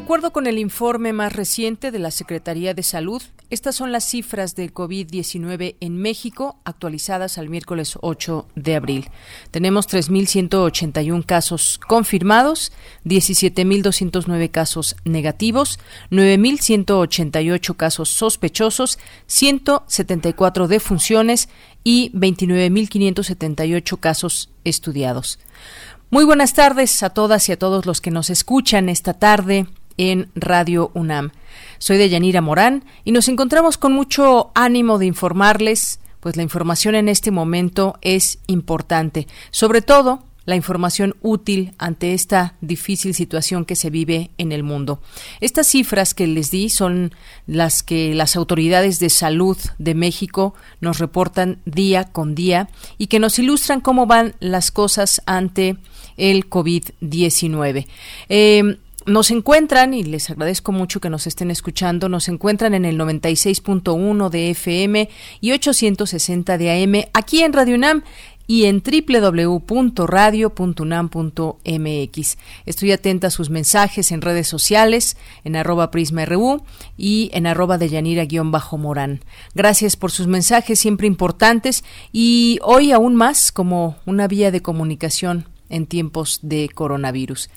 Acuerdo con el informe más reciente de la Secretaría de Salud, estas son las cifras del COVID-19 en México actualizadas al miércoles 8 de abril. Tenemos 3.181 casos confirmados, 17.209 casos negativos, 9.188 casos sospechosos, 174 defunciones y 29.578 casos estudiados. Muy buenas tardes a todas y a todos los que nos escuchan esta tarde en Radio UNAM. Soy de Yanira Morán y nos encontramos con mucho ánimo de informarles, pues la información en este momento es importante, sobre todo la información útil ante esta difícil situación que se vive en el mundo. Estas cifras que les di son las que las autoridades de salud de México nos reportan día con día y que nos ilustran cómo van las cosas ante el COVID-19. Nos encuentran, y les agradezco mucho que nos estén escuchando, nos encuentran en el 96.1 de FM y 860 de AM aquí en Radio UNAM y en www.radio.unam.mx. Estoy atenta a sus mensajes en redes sociales, en arroba prisma.ru y en arroba de Yanira-morán. Gracias por sus mensajes siempre importantes y hoy aún más como una vía de comunicación en tiempos de coronavirus.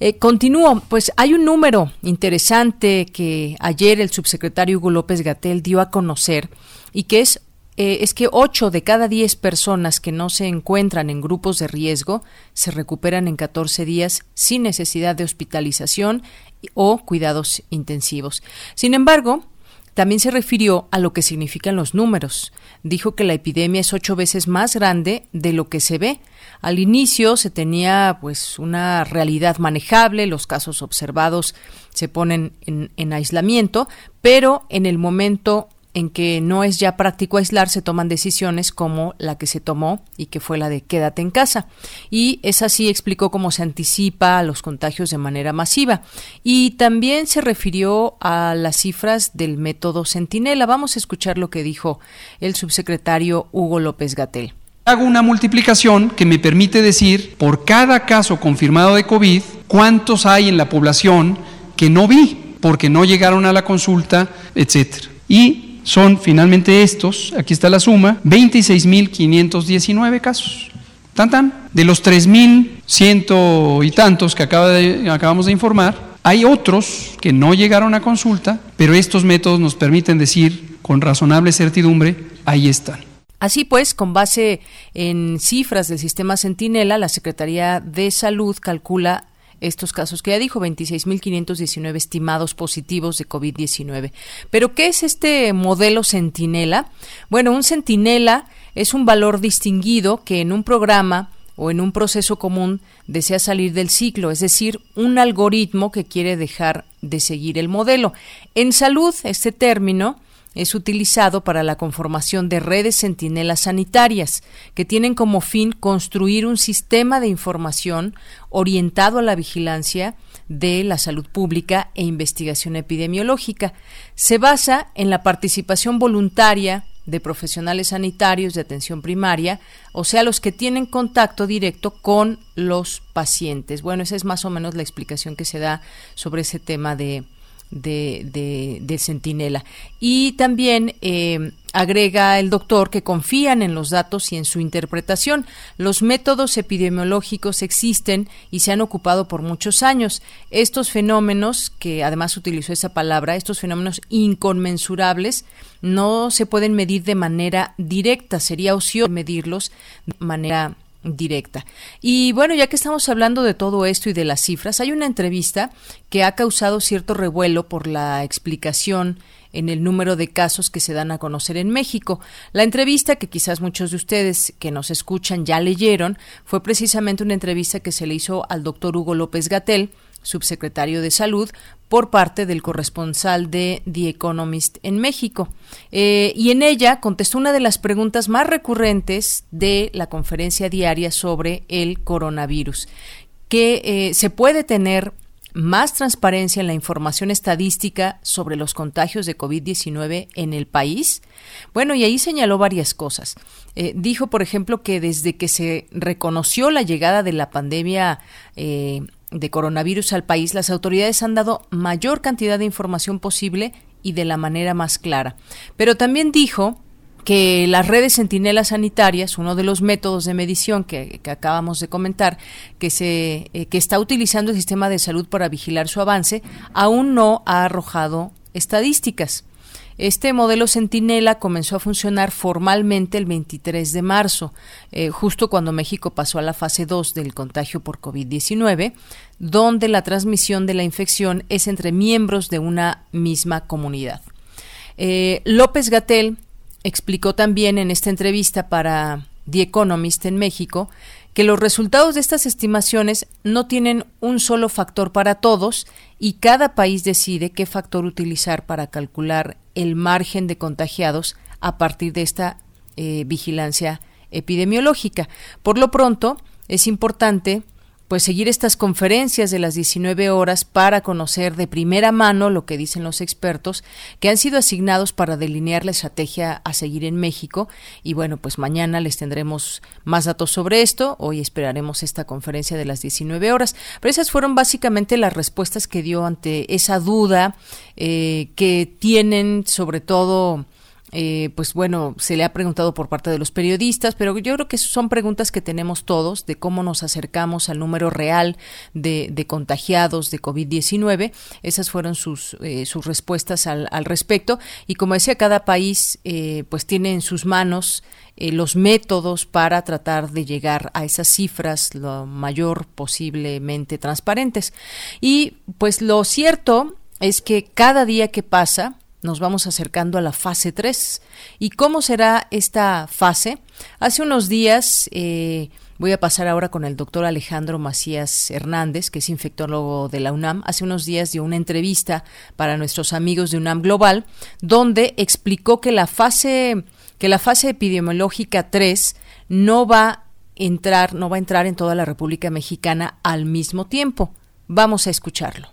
Eh, continúo, pues hay un número interesante que ayer el subsecretario Hugo López Gatel dio a conocer y que es eh, es que 8 de cada 10 personas que no se encuentran en grupos de riesgo se recuperan en 14 días sin necesidad de hospitalización o cuidados intensivos. Sin embargo, también se refirió a lo que significan los números. Dijo que la epidemia es ocho veces más grande de lo que se ve. Al inicio se tenía pues una realidad manejable, los casos observados se ponen en, en aislamiento, pero en el momento en que no es ya práctico aislar, se toman decisiones como la que se tomó y que fue la de quédate en casa. Y es así, explicó cómo se anticipa a los contagios de manera masiva. Y también se refirió a las cifras del método Centinela. Vamos a escuchar lo que dijo el subsecretario Hugo López Gatel. Hago una multiplicación que me permite decir por cada caso confirmado de COVID cuántos hay en la población que no vi porque no llegaron a la consulta, etcétera. Y son finalmente estos, aquí está la suma, 26.519 casos. Tan tan. De los 3.100 y tantos que acabamos de informar, hay otros que no llegaron a consulta, pero estos métodos nos permiten decir con razonable certidumbre, ahí están. Así pues, con base en cifras del sistema Centinela, la Secretaría de Salud calcula estos casos que ya dijo, 26.519 estimados positivos de COVID-19. Pero, ¿qué es este modelo centinela? Bueno, un centinela es un valor distinguido que en un programa o en un proceso común desea salir del ciclo, es decir, un algoritmo que quiere dejar de seguir el modelo. En salud, este término es utilizado para la conformación de redes centinelas sanitarias, que tienen como fin construir un sistema de información orientado a la vigilancia de la salud pública e investigación epidemiológica. Se basa en la participación voluntaria de profesionales sanitarios de atención primaria, o sea, los que tienen contacto directo con los pacientes. Bueno, esa es más o menos la explicación que se da sobre ese tema de, de, de, Centinela. Y también eh, agrega el doctor que confían en los datos y en su interpretación. Los métodos epidemiológicos existen y se han ocupado por muchos años. Estos fenómenos, que además utilizó esa palabra, estos fenómenos inconmensurables, no se pueden medir de manera directa. Sería ocioso medirlos de manera directa. Y bueno, ya que estamos hablando de todo esto y de las cifras, hay una entrevista que ha causado cierto revuelo por la explicación en el número de casos que se dan a conocer en México. La entrevista que quizás muchos de ustedes que nos escuchan ya leyeron fue precisamente una entrevista que se le hizo al doctor Hugo López Gatel, subsecretario de Salud, por parte del corresponsal de The Economist en México. Eh, y en ella contestó una de las preguntas más recurrentes de la conferencia diaria sobre el coronavirus, que eh, se puede tener más transparencia en la información estadística sobre los contagios de COVID-19 en el país? Bueno, y ahí señaló varias cosas. Eh, dijo, por ejemplo, que desde que se reconoció la llegada de la pandemia de coronavirus al país, las autoridades han dado mayor cantidad de información posible y de la manera más clara. Pero también dijo que las redes centinelas sanitarias, uno de los métodos de medición que, acabamos de comentar, que, se, eh, que está utilizando el sistema de salud para vigilar su avance, aún no ha arrojado estadísticas. Este modelo Centinela comenzó a funcionar formalmente el 23 de marzo, eh, justo cuando México pasó a la fase 2 del contagio por COVID-19, donde la transmisión de la infección es entre miembros de una misma comunidad. Eh, López Gatel explicó también en esta entrevista para The Economist en México que los resultados de estas estimaciones no tienen un solo factor para todos y cada país decide qué factor utilizar para calcular el margen de contagiados a partir de esta eh, vigilancia epidemiológica. Por lo pronto, es importante pues seguir estas conferencias de las 19 horas para conocer de primera mano lo que dicen los expertos que han sido asignados para delinear la estrategia a seguir en México. Y bueno, pues mañana les tendremos más datos sobre esto, hoy esperaremos esta conferencia de las 19 horas, pero esas fueron básicamente las respuestas que dio ante esa duda eh, que tienen sobre todo eh, pues bueno, se le ha preguntado por parte de los periodistas, pero yo creo que son preguntas que tenemos todos de cómo nos acercamos al número real de, contagiados de COVID-19. Esas fueron sus, eh, sus respuestas al, respecto. Y como decía, cada país eh, pues tiene en sus manos los métodos para tratar de llegar a esas cifras lo mayor posiblemente transparentes. Y pues lo cierto es que cada día que pasa, nos vamos acercando a la fase 3. ¿Y cómo será esta fase? Hace unos días, eh, voy a pasar ahora con el doctor Alejandro Macías Hernández, que es infectólogo de la UNAM. Hace unos días dio una entrevista para nuestros amigos de UNAM Global, donde explicó que la fase, que la fase epidemiológica 3 no va a entrar, no va a entrar en toda la República Mexicana al mismo tiempo. Vamos a escucharlo.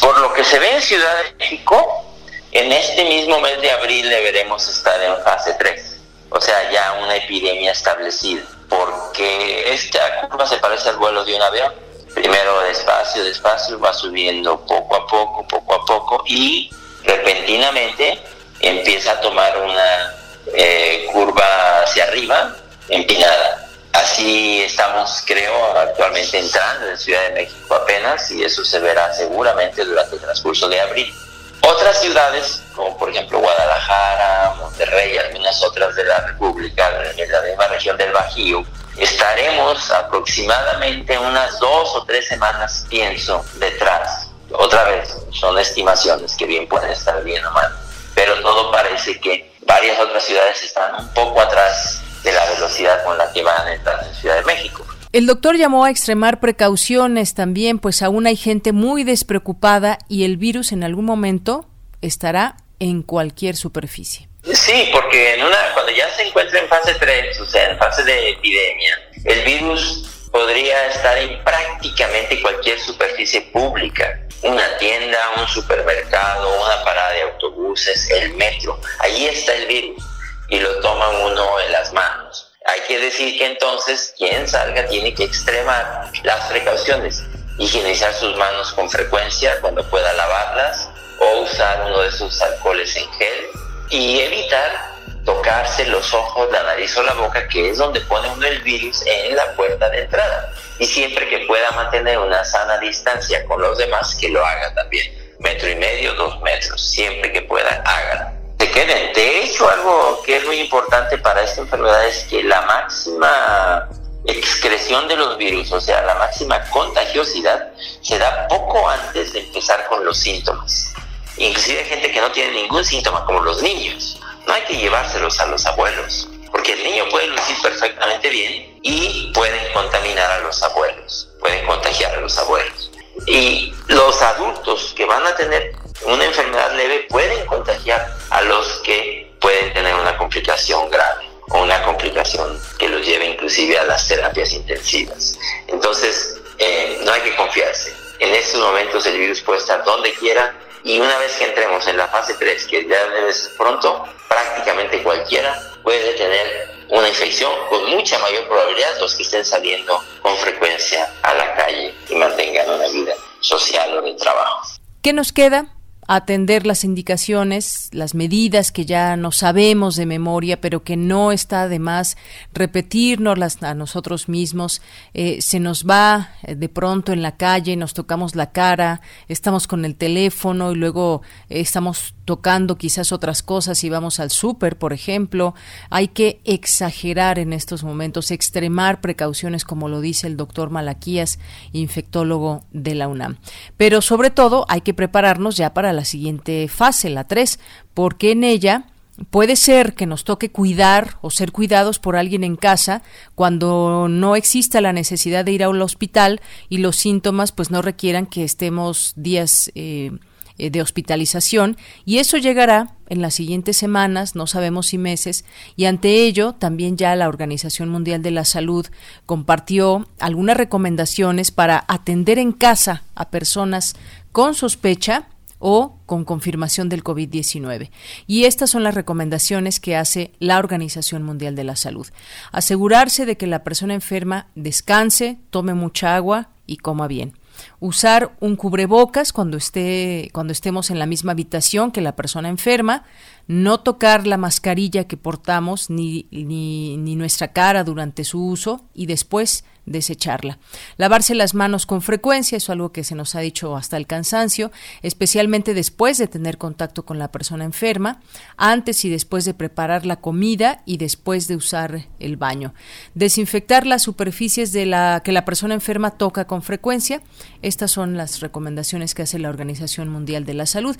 Por lo que se ve en Ciudad de México, en este mismo mes de abril deberemos estar en fase 3, o sea, ya una epidemia establecida, porque esta curva se parece al vuelo de un avión. Primero despacio, despacio, va subiendo poco a poco, poco a poco y repentinamente empieza a tomar una eh, curva hacia arriba, empinada. Así estamos, creo, actualmente entrando en Ciudad de México apenas y eso se verá seguramente durante el transcurso de abril. Otras ciudades, como por ejemplo Guadalajara, Monterrey algunas otras de la República, en la misma región del Bajío, estaremos aproximadamente unas dos o tres semanas, pienso, detrás. Otra vez, son estimaciones que bien pueden estar bien o mal, pero todo parece que varias otras ciudades están un poco atrás de la velocidad con la que van a entrar en Ciudad de México. El doctor llamó a extremar precauciones también, pues aún hay gente muy despreocupada y el virus en algún momento estará en cualquier superficie. Sí, porque en una, cuando ya se encuentra en fase 3, o sea, en fase de epidemia, el virus podría estar en prácticamente cualquier superficie pública. Una tienda, un supermercado, una parada de autobuses, el metro. Ahí está el virus y lo toma uno en las manos. Hay que decir que entonces quien salga tiene que extremar las precauciones, higienizar sus manos con frecuencia cuando pueda lavarlas o usar uno de esos alcoholes en gel y evitar tocarse los ojos, la nariz o la boca, que es donde pone uno el virus en la puerta de entrada. Y siempre que pueda mantener una sana distancia con los demás, que lo haga también. Metro y medio, dos metros. Siempre que pueda, hágalo queden. De hecho, algo que es muy importante para esta enfermedad es que la máxima excreción de los virus, o sea, la máxima contagiosidad, se da poco antes de empezar con los síntomas. Inclusive hay gente que no tiene ningún síntoma, como los niños. No hay que llevárselos a los abuelos, porque el niño puede lucir perfectamente bien y pueden contaminar a los abuelos, pueden contagiar a los abuelos. Y los adultos que van a tener una enfermedad leve pueden contagiar a los que pueden tener una complicación grave o una complicación que los lleve inclusive a las terapias intensivas. Entonces, eh, no hay que confiarse. En estos momentos el virus puede estar donde quiera y una vez que entremos en la fase 3, que ya debe ser pronto, prácticamente cualquiera puede tener una infección con mucha mayor probabilidad los que estén saliendo con frecuencia a la calle y mantengan una vida social o de trabajo. ¿Qué nos queda? Atender las indicaciones, las medidas que ya no sabemos de memoria, pero que no está de más repetirnos a nosotros mismos. Eh, se nos va eh, de pronto en la calle, nos tocamos la cara, estamos con el teléfono y luego estamos tocando quizás otras cosas y vamos al súper, por ejemplo. Hay que exagerar en estos momentos, extremar precauciones, como lo dice el doctor Malaquías, infectólogo de la UNAM. Pero sobre todo hay que prepararnos ya para la siguiente fase, la 3, porque en ella Puede ser que nos toque cuidar o ser cuidados por alguien en casa cuando no exista la necesidad de ir al hospital y los síntomas pues no requieran que estemos días eh, de hospitalización. Y eso llegará en las siguientes semanas, no sabemos si meses, y ante ello también ya la Organización Mundial de la Salud compartió algunas recomendaciones para atender en casa a personas con sospecha o con confirmación del COVID-19. Y estas son las recomendaciones que hace la Organización Mundial de la Salud. Asegurarse de que la persona enferma descanse, tome mucha agua y coma bien usar un cubrebocas cuando esté cuando estemos en la misma habitación que la persona enferma, no tocar la mascarilla que portamos ni, ni, ni nuestra cara durante su uso y después desecharla. Lavarse las manos con frecuencia, es algo que se nos ha dicho hasta el cansancio, especialmente después de tener contacto con la persona enferma, antes y después de preparar la comida y después de usar el baño. Desinfectar las superficies de la que la persona enferma toca con frecuencia. Estas son las recomendaciones que hace la Organización Mundial de la Salud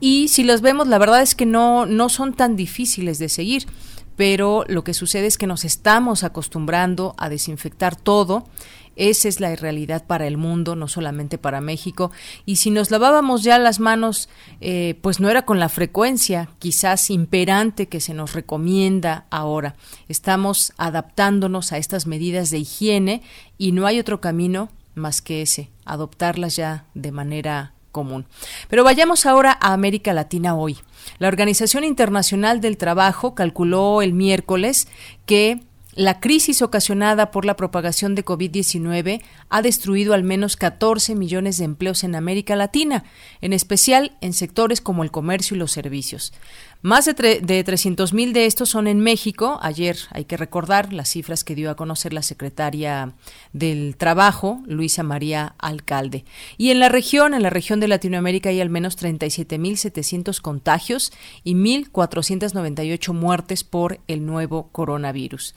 y si los vemos, la verdad es que no no son tan difíciles de seguir pero lo que sucede es que nos estamos acostumbrando a desinfectar todo. Esa es la realidad para el mundo, no solamente para México. Y si nos lavábamos ya las manos, eh, pues no era con la frecuencia quizás imperante que se nos recomienda ahora. Estamos adaptándonos a estas medidas de higiene y no hay otro camino más que ese, adoptarlas ya de manera común. Pero vayamos ahora a América Latina hoy. La Organización Internacional del Trabajo calculó el miércoles que la crisis ocasionada por la propagación de COVID-19 ha destruido al menos 14 millones de empleos en América Latina, en especial en sectores como el comercio y los servicios. Más de, de 300 mil de estos son en México. Ayer hay que recordar las cifras que dio a conocer la secretaria del Trabajo, Luisa María Alcalde. Y en la región, en la región de Latinoamérica, hay al menos 37 mil 700 contagios y 1.498 muertes por el nuevo coronavirus.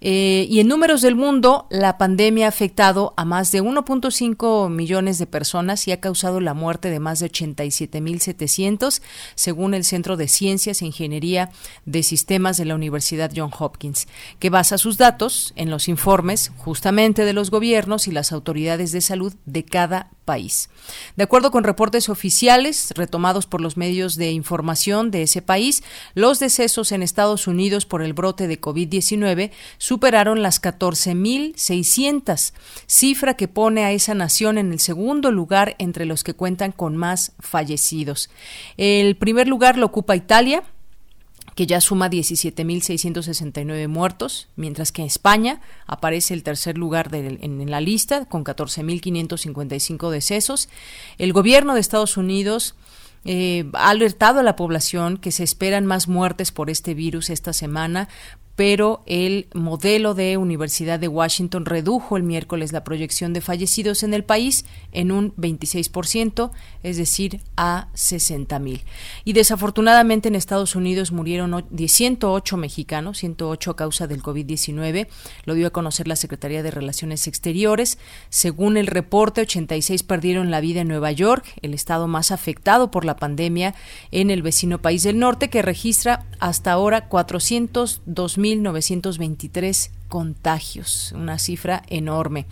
Eh, y en números del mundo, la pandemia ha afectado a más de 1.5 millones de personas y ha causado la muerte de más de 87.700, según el Centro de Ciencias e Ingeniería de Sistemas de la Universidad John Hopkins, que basa sus datos en los informes justamente de los gobiernos y las autoridades de salud de cada país. De acuerdo con reportes oficiales retomados por los medios de información de ese país, los decesos en Estados Unidos por el brote de COVID-19 superaron las 14.600, cifra que pone a esa nación en el segundo lugar entre los que cuentan con más fallecidos. El primer lugar lo ocupa Italia, que ya suma 17.669 muertos, mientras que en España aparece el tercer lugar en, la lista con 14.555 decesos. El gobierno de Estados Unidos eh, ha alertado a la población que se esperan más muertes por este virus esta semana pero el modelo de Universidad de Washington redujo el miércoles la proyección de fallecidos en el país en un 26%, es decir, a 60 mil. Y desafortunadamente en Estados Unidos murieron 108 mexicanos, 108 a causa del COVID-19, lo dio a conocer la Secretaría de Relaciones Exteriores. Según el reporte, 86 perdieron la vida en Nueva York, el estado más afectado por la pandemia en el vecino país del norte, que registra hasta ahora 402 mil 1923 contagios, una cifra enorme.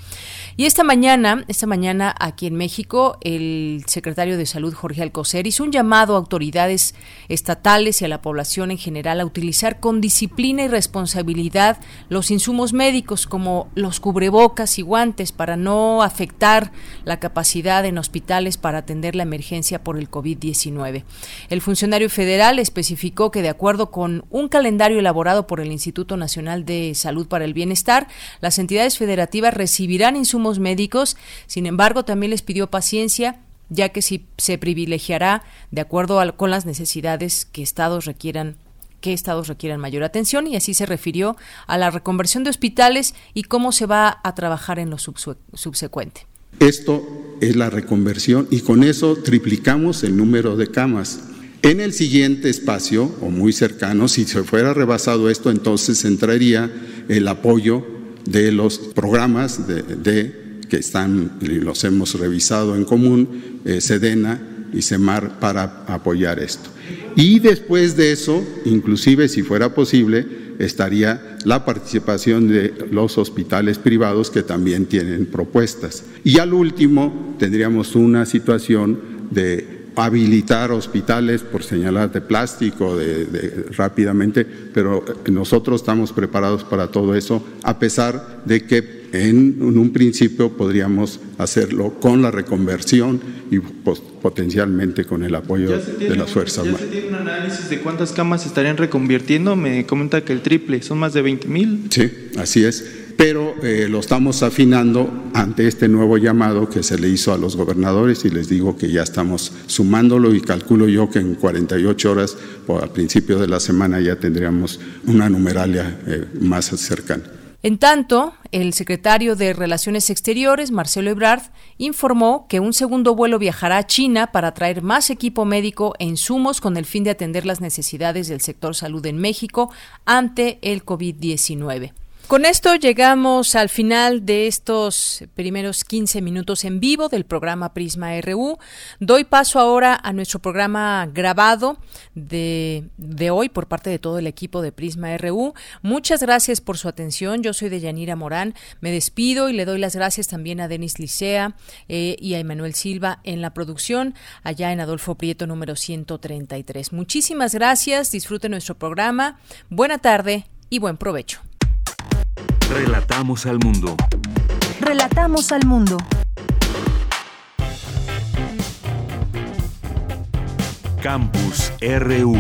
Y esta mañana, esta mañana aquí en México, el secretario de Salud Jorge Alcocer hizo un llamado a autoridades estatales y a la población en general a utilizar con disciplina y responsabilidad los insumos médicos como los cubrebocas y guantes para no afectar la capacidad en hospitales para atender la emergencia por el COVID-19. El funcionario federal especificó que de acuerdo con un calendario elaborado por el Instituto Nacional de Salud para el Bienestar, las entidades federativas recibirán insumos médicos, sin embargo, también les pidió paciencia ya que si se privilegiará de acuerdo con las necesidades que estados requieran que estados requieran mayor atención y así se refirió a la reconversión de hospitales y cómo se va a trabajar en lo subsecuente. Esto es la reconversión y con eso triplicamos el número de camas. En el siguiente espacio, o muy cercano, si se fuera rebasado esto, entonces entraría el apoyo de los programas de, que están, los hemos revisado en común, eh, Sedena y Semar, para apoyar esto. Y después de eso, inclusive si fuera posible, estaría la participación de los hospitales privados que también tienen propuestas. Y al último, tendríamos una situación de habilitar hospitales, por señalar de plástico, de, rápidamente, pero nosotros estamos preparados para todo eso, a pesar de que en, un principio podríamos hacerlo con la reconversión y potencialmente con el apoyo de las Fuerzas. ¿Ya se tiene un análisis de cuántas camas estarían reconvirtiendo? Me comenta que el triple, son más de 20 mil. Sí, así es pero eh, lo estamos afinando ante este nuevo llamado que se le hizo a los gobernadores y les digo que ya estamos sumándolo y calculo yo que en 48 horas o al principio de la semana ya tendríamos una numeralia eh, más cercana. En tanto, el secretario de Relaciones Exteriores, Marcelo Ebrard, informó que un segundo vuelo viajará a China para traer más equipo médico e insumos con el fin de atender las necesidades del sector salud en México ante el COVID-19. Con esto llegamos al final de estos primeros 15 minutos en vivo del programa Prisma RU. Doy paso ahora a nuestro programa grabado de, de, hoy por parte de todo el equipo de Prisma RU. Muchas gracias por su atención. Yo soy de Yanira Morán. Me despido y le doy las gracias también a Denis Licea eh, y a Emanuel Silva en la producción allá en Adolfo Prieto número 133. Muchísimas gracias. Disfrute nuestro programa. Buena tarde y buen provecho. Relatamos al mundo. Relatamos al mundo. Campus RU.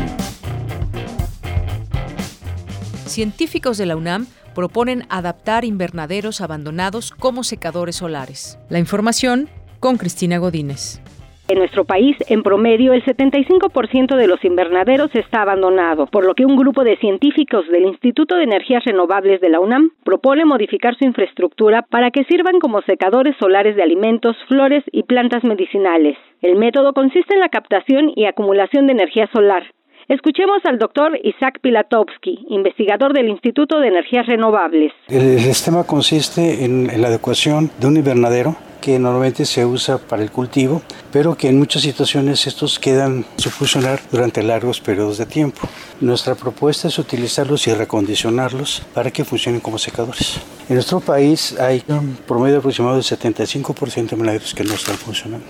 Científicos de la UNAM proponen adaptar invernaderos abandonados como secadores solares. La información con Cristina Godínez. En nuestro país, en promedio, el 75% de los invernaderos está abandonado, por lo que un grupo de científicos del Instituto de Energías Renovables de la UNAM propone modificar su infraestructura para que sirvan como secadores solares de alimentos, flores y plantas medicinales. El método consiste en la captación y acumulación de energía solar, Escuchemos al doctor Isaac Pilatowski, investigador del Instituto de Energías Renovables. El sistema consiste en la adecuación de un invernadero que normalmente se usa para el cultivo, pero que en muchas situaciones estos quedan sin funcionar durante largos periodos de tiempo. Nuestra propuesta es utilizarlos y recondicionarlos para que funcionen como secadores. En nuestro país hay un promedio aproximado del 75% de invernaderos que no están funcionando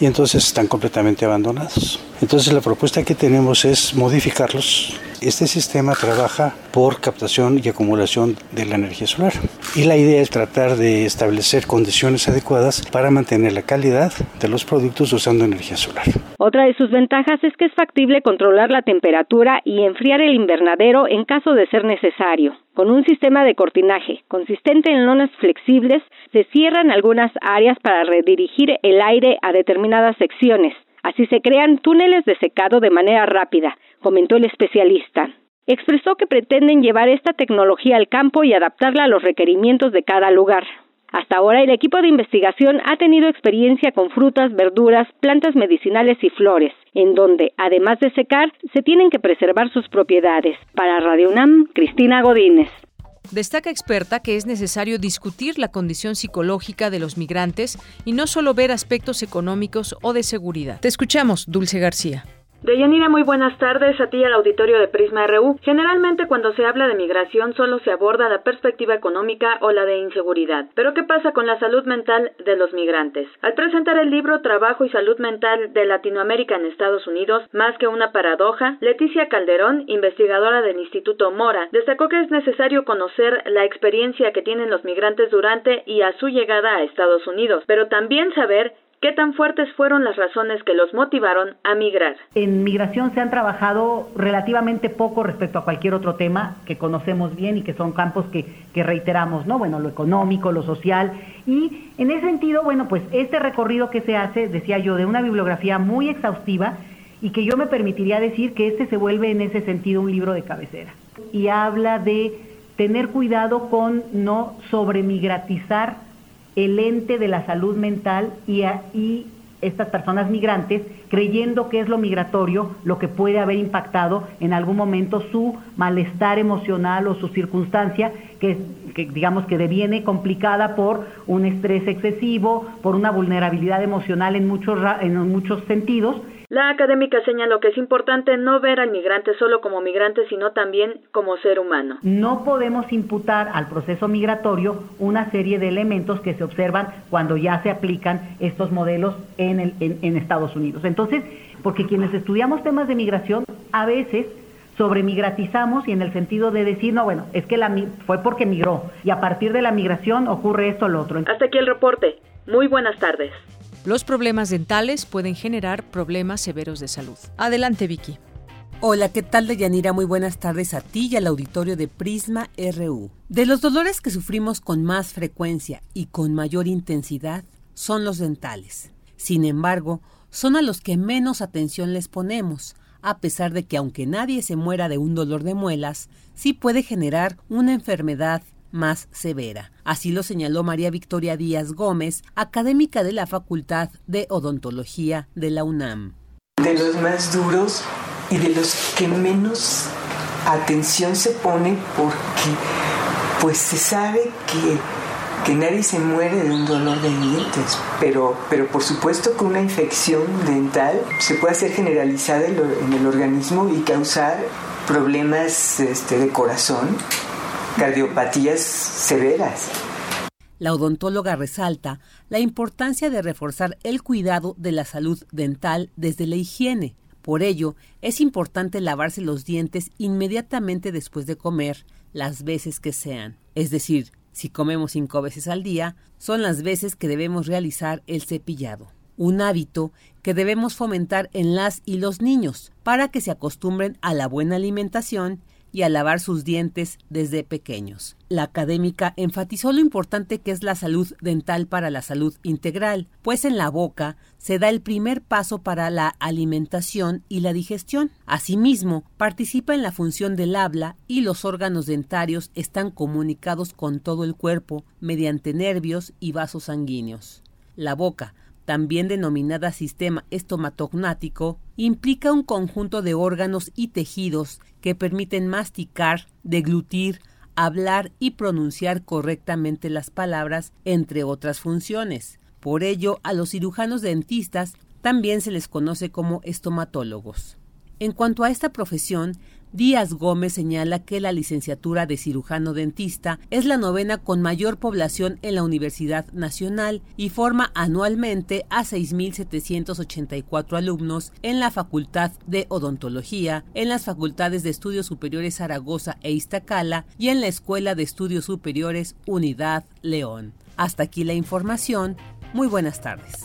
y entonces están completamente abandonados. Entonces la propuesta que tenemos es modificarlos. Este sistema trabaja por captación y acumulación de la energía solar y la idea es tratar de establecer condiciones adecuadas para mantener la calidad de los productos usando energía solar. Otra de sus ventajas es que es factible controlar la temperatura y enfriar el invernadero en caso de ser necesario. Con un sistema de cortinaje consistente en lonas flexibles, se cierran algunas áreas para redirigir el aire a determinadas secciones. Así se crean túneles de secado de manera rápida, comentó el especialista. expresó que pretenden llevar esta tecnología al campo y adaptarla a los requerimientos de cada lugar. Hasta ahora el equipo de investigación ha tenido experiencia con frutas, verduras, plantas medicinales y flores, en donde, además de secar, se tienen que preservar sus propiedades. Para Radio UNAM, Cristina Godínez. Destaca experta que es necesario discutir la condición psicológica de los migrantes y no solo ver aspectos económicos o de seguridad. Te escuchamos, Dulce García. Deyanira, muy buenas tardes a ti al auditorio de Prisma RU. Generalmente cuando se habla de migración solo se aborda la perspectiva económica o la de inseguridad. Pero ¿qué pasa con la salud mental de los migrantes? Al presentar el libro Trabajo y Salud Mental de Latinoamérica en Estados Unidos, más que una paradoja, Leticia Calderón, investigadora del Instituto Mora, destacó que es necesario conocer la experiencia que tienen los migrantes durante y a su llegada a Estados Unidos, pero también saber ¿Qué tan fuertes fueron las razones que los motivaron a migrar? En migración se han trabajado relativamente poco respecto a cualquier otro tema que conocemos bien y que son campos que, que reiteramos, ¿no? Bueno, lo económico, lo social. Y en ese sentido, bueno, pues este recorrido que se hace, decía yo, de una bibliografía muy exhaustiva y que yo me permitiría decir que este se vuelve en ese sentido un libro de cabecera. Y habla de tener cuidado con no sobremigratizar el ente de la salud mental y, y estas personas migrantes creyendo que es lo migratorio lo que puede haber impactado en algún momento su malestar emocional o su circunstancia que, que, digamos que deviene complicada por un estrés excesivo, por una vulnerabilidad emocional en muchos, en muchos sentidos la académica señaló que es importante no ver al migrante solo como migrante, sino también como ser humano. No podemos imputar al proceso migratorio una serie de elementos que se observan cuando ya se aplican estos modelos en, el, en, Estados Unidos. Entonces, porque quienes estudiamos temas de migración, a veces sobremigratizamos y en el sentido de decir, no, bueno, es que la, fue porque migró y a partir de la migración ocurre esto o lo otro. Hasta aquí el reporte. Muy buenas tardes. Los problemas dentales pueden generar problemas severos de salud. Adelante, Vicky. Hola, ¿qué tal, Deyanira? Muy buenas tardes a ti y al auditorio de Prisma RU. De los dolores que sufrimos con más frecuencia y con mayor intensidad son los dentales. Sin embargo, son a los que menos atención les ponemos, a pesar de que aunque nadie se muera de un dolor de muelas, sí puede generar una enfermedad más severa. Así lo señaló María Victoria Díaz Gómez, académica de la Facultad de Odontología de la UNAM. De los más duros y de los que menos atención se pone porque pues se sabe que, que nadie se muere de un dolor de dientes, pero, pero por supuesto que una infección dental se puede hacer generalizada en el organismo y causar problemas este, de corazón, cardiopatías severas. La odontóloga resalta la importancia de reforzar el cuidado de la salud dental desde la higiene. Por ello, es importante lavarse los dientes inmediatamente después de comer, las veces que sean. Es decir, si comemos cinco veces al día, son las veces que debemos realizar el cepillado. Un hábito que debemos fomentar en las y los niños para que se acostumbren a la buena alimentación y a lavar sus dientes desde pequeños. La académica enfatizó lo importante que es la salud dental para la salud integral, pues en la boca se da el primer paso para la alimentación y la digestión. Asimismo, participa en la función del habla y los órganos dentarios están comunicados con todo el cuerpo mediante nervios y vasos sanguíneos. La boca, también denominada sistema estomatognático, implica un conjunto de órganos y tejidos que permiten masticar, deglutir, hablar y pronunciar correctamente las palabras, entre otras funciones. Por ello, a los cirujanos dentistas también se les conoce como estomatólogos. En cuanto a esta profesión, Díaz Gómez señala que la licenciatura de cirujano dentista es la novena con mayor población en la Universidad Nacional y forma anualmente a 6.784 alumnos en la Facultad de Odontología, en las Facultades de Estudios Superiores Zaragoza e Iztacala y en la Escuela de Estudios Superiores Unidad León. Hasta aquí la información. Muy buenas tardes.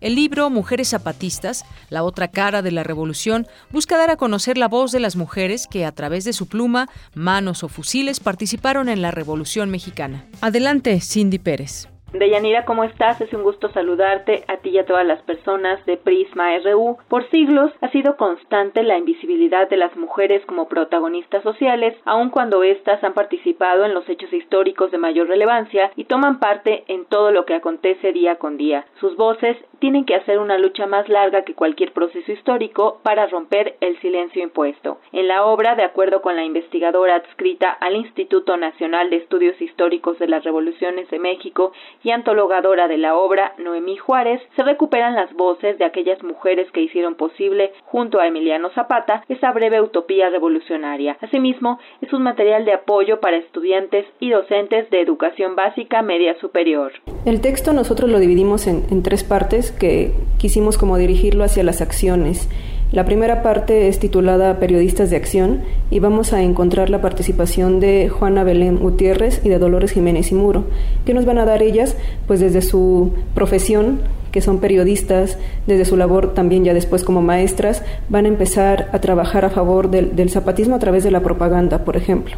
El libro Mujeres Zapatistas, la otra cara de la revolución, busca dar a conocer la voz de las mujeres que a través de su pluma, manos o fusiles participaron en la Revolución Mexicana. Adelante, Cindy Pérez. Deyanira, ¿cómo estás? Es un gusto saludarte a ti y a todas las personas de Prisma RU. Por siglos ha sido constante la invisibilidad de las mujeres como protagonistas sociales, aun cuando éstas han participado en los hechos históricos de mayor relevancia y toman parte en todo lo que acontece día con día. Sus voces tienen que hacer una lucha más larga que cualquier proceso histórico para romper el silencio impuesto. En la obra, de acuerdo con la investigadora adscrita al Instituto Nacional de Estudios Históricos de las Revoluciones de México y antologadora de la obra, Noemí Juárez, se recuperan las voces de aquellas mujeres que hicieron posible, junto a Emiliano Zapata, esa breve utopía revolucionaria. Asimismo, es un material de apoyo para estudiantes y docentes de educación básica media superior. El texto nosotros lo dividimos en, en tres partes que quisimos como dirigirlo hacia las acciones. La primera parte es titulada Periodistas de Acción y vamos a encontrar la participación de Juana Belén Gutiérrez y de Dolores Jiménez y Muro. ¿Qué nos van a dar ellas? Pues desde su profesión, que son periodistas, desde su labor también ya después como maestras, van a empezar a trabajar a favor del, zapatismo a través de la propaganda, por ejemplo.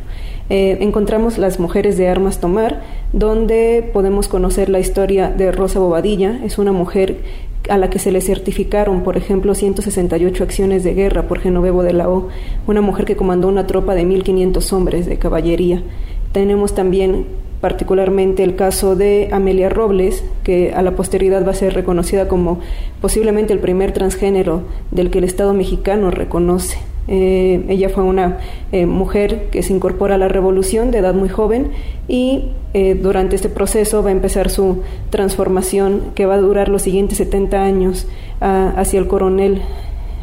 Eh, encontramos Las Mujeres de Armas Tomar, donde podemos conocer la historia de Rosa Bobadilla, es una mujer a la que se le certificaron, por ejemplo, 168 acciones de guerra por Genovevo de la O, una mujer que comandó una tropa de 1.500 hombres de caballería. Tenemos también particularmente el caso de Amelia Robles, que a la posteridad va a ser reconocida como posiblemente el primer transgénero del que el Estado mexicano reconoce. Eh, ella fue una eh, mujer que se incorpora a la revolución de edad muy joven y eh, durante este proceso va a empezar su transformación que va a durar los siguientes 70 años ah, hacia el coronel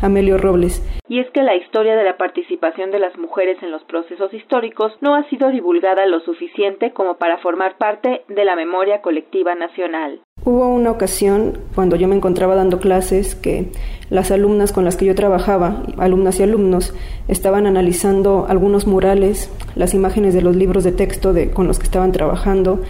Amelio Robles. Y es que la historia de la participación de las mujeres en los procesos históricos no ha sido divulgada lo suficiente como para formar parte de la memoria colectiva nacional. Hubo una ocasión cuando yo me encontraba dando clases que las alumnas con las que yo trabajaba, alumnas y alumnos, estaban analizando algunos murales, las imágenes de los libros de texto de, con los que estaban trabajando,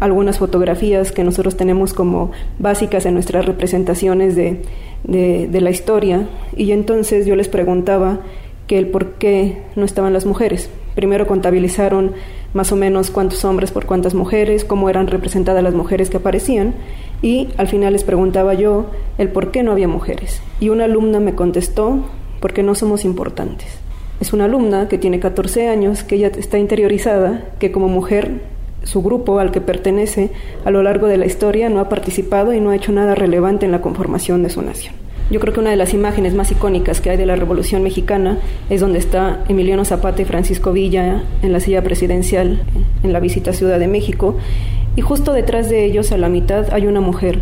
algunas fotografías que nosotros tenemos como básicas en nuestras representaciones de, de, la historia. Y entonces yo les preguntaba que el por qué no estaban las mujeres. Primero contabilizaron más o menos cuántos hombres por cuántas mujeres, cómo eran representadas las mujeres que aparecían, y al final les preguntaba yo el por qué no había mujeres. Y una alumna me contestó, porque no somos importantes. Es una alumna que tiene 14 años, que ella está interiorizada, que como mujer su grupo al que pertenece a lo largo de la historia no ha participado y no ha hecho nada relevante en la conformación de su nación. Yo creo que una de las imágenes más icónicas que hay de la Revolución Mexicana es donde está Emiliano Zapata y Francisco Villa en la silla presidencial en la visita a Ciudad de México y justo detrás de ellos a la mitad hay una mujer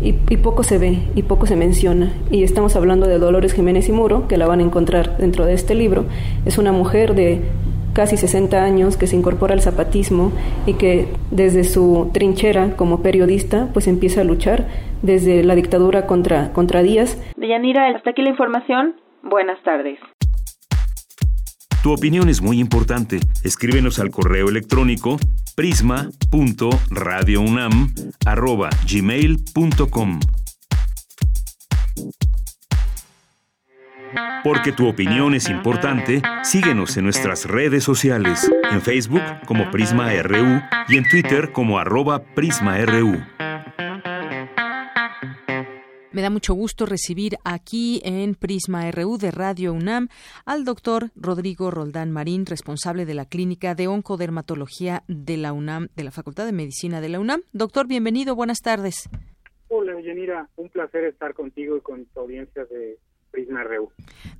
y, y, poco se ve y poco se menciona. Y estamos hablando de Dolores Jiménez y Muro, que la van a encontrar dentro de este libro. Es una mujer de casi 60 años que se incorpora al zapatismo y que desde su trinchera como periodista pues empieza a luchar desde la dictadura contra, contra Díaz. Deyanira, hasta aquí la información. Buenas tardes. Tu opinión es muy importante. Escríbenos al correo electrónico prisma.radiounam@gmail.com. Porque tu opinión es importante, síguenos en nuestras redes sociales, en Facebook como Prisma RU y en Twitter como arroba PrismaRU. Me da mucho gusto recibir aquí en Prisma RU de Radio UNAM al doctor Rodrigo Roldán Marín, responsable de la Clínica de Oncodermatología de la UNAM, de la Facultad de Medicina de la UNAM. Doctor, bienvenido, buenas tardes. Hola, Yanira, un placer estar contigo y con tu audiencia de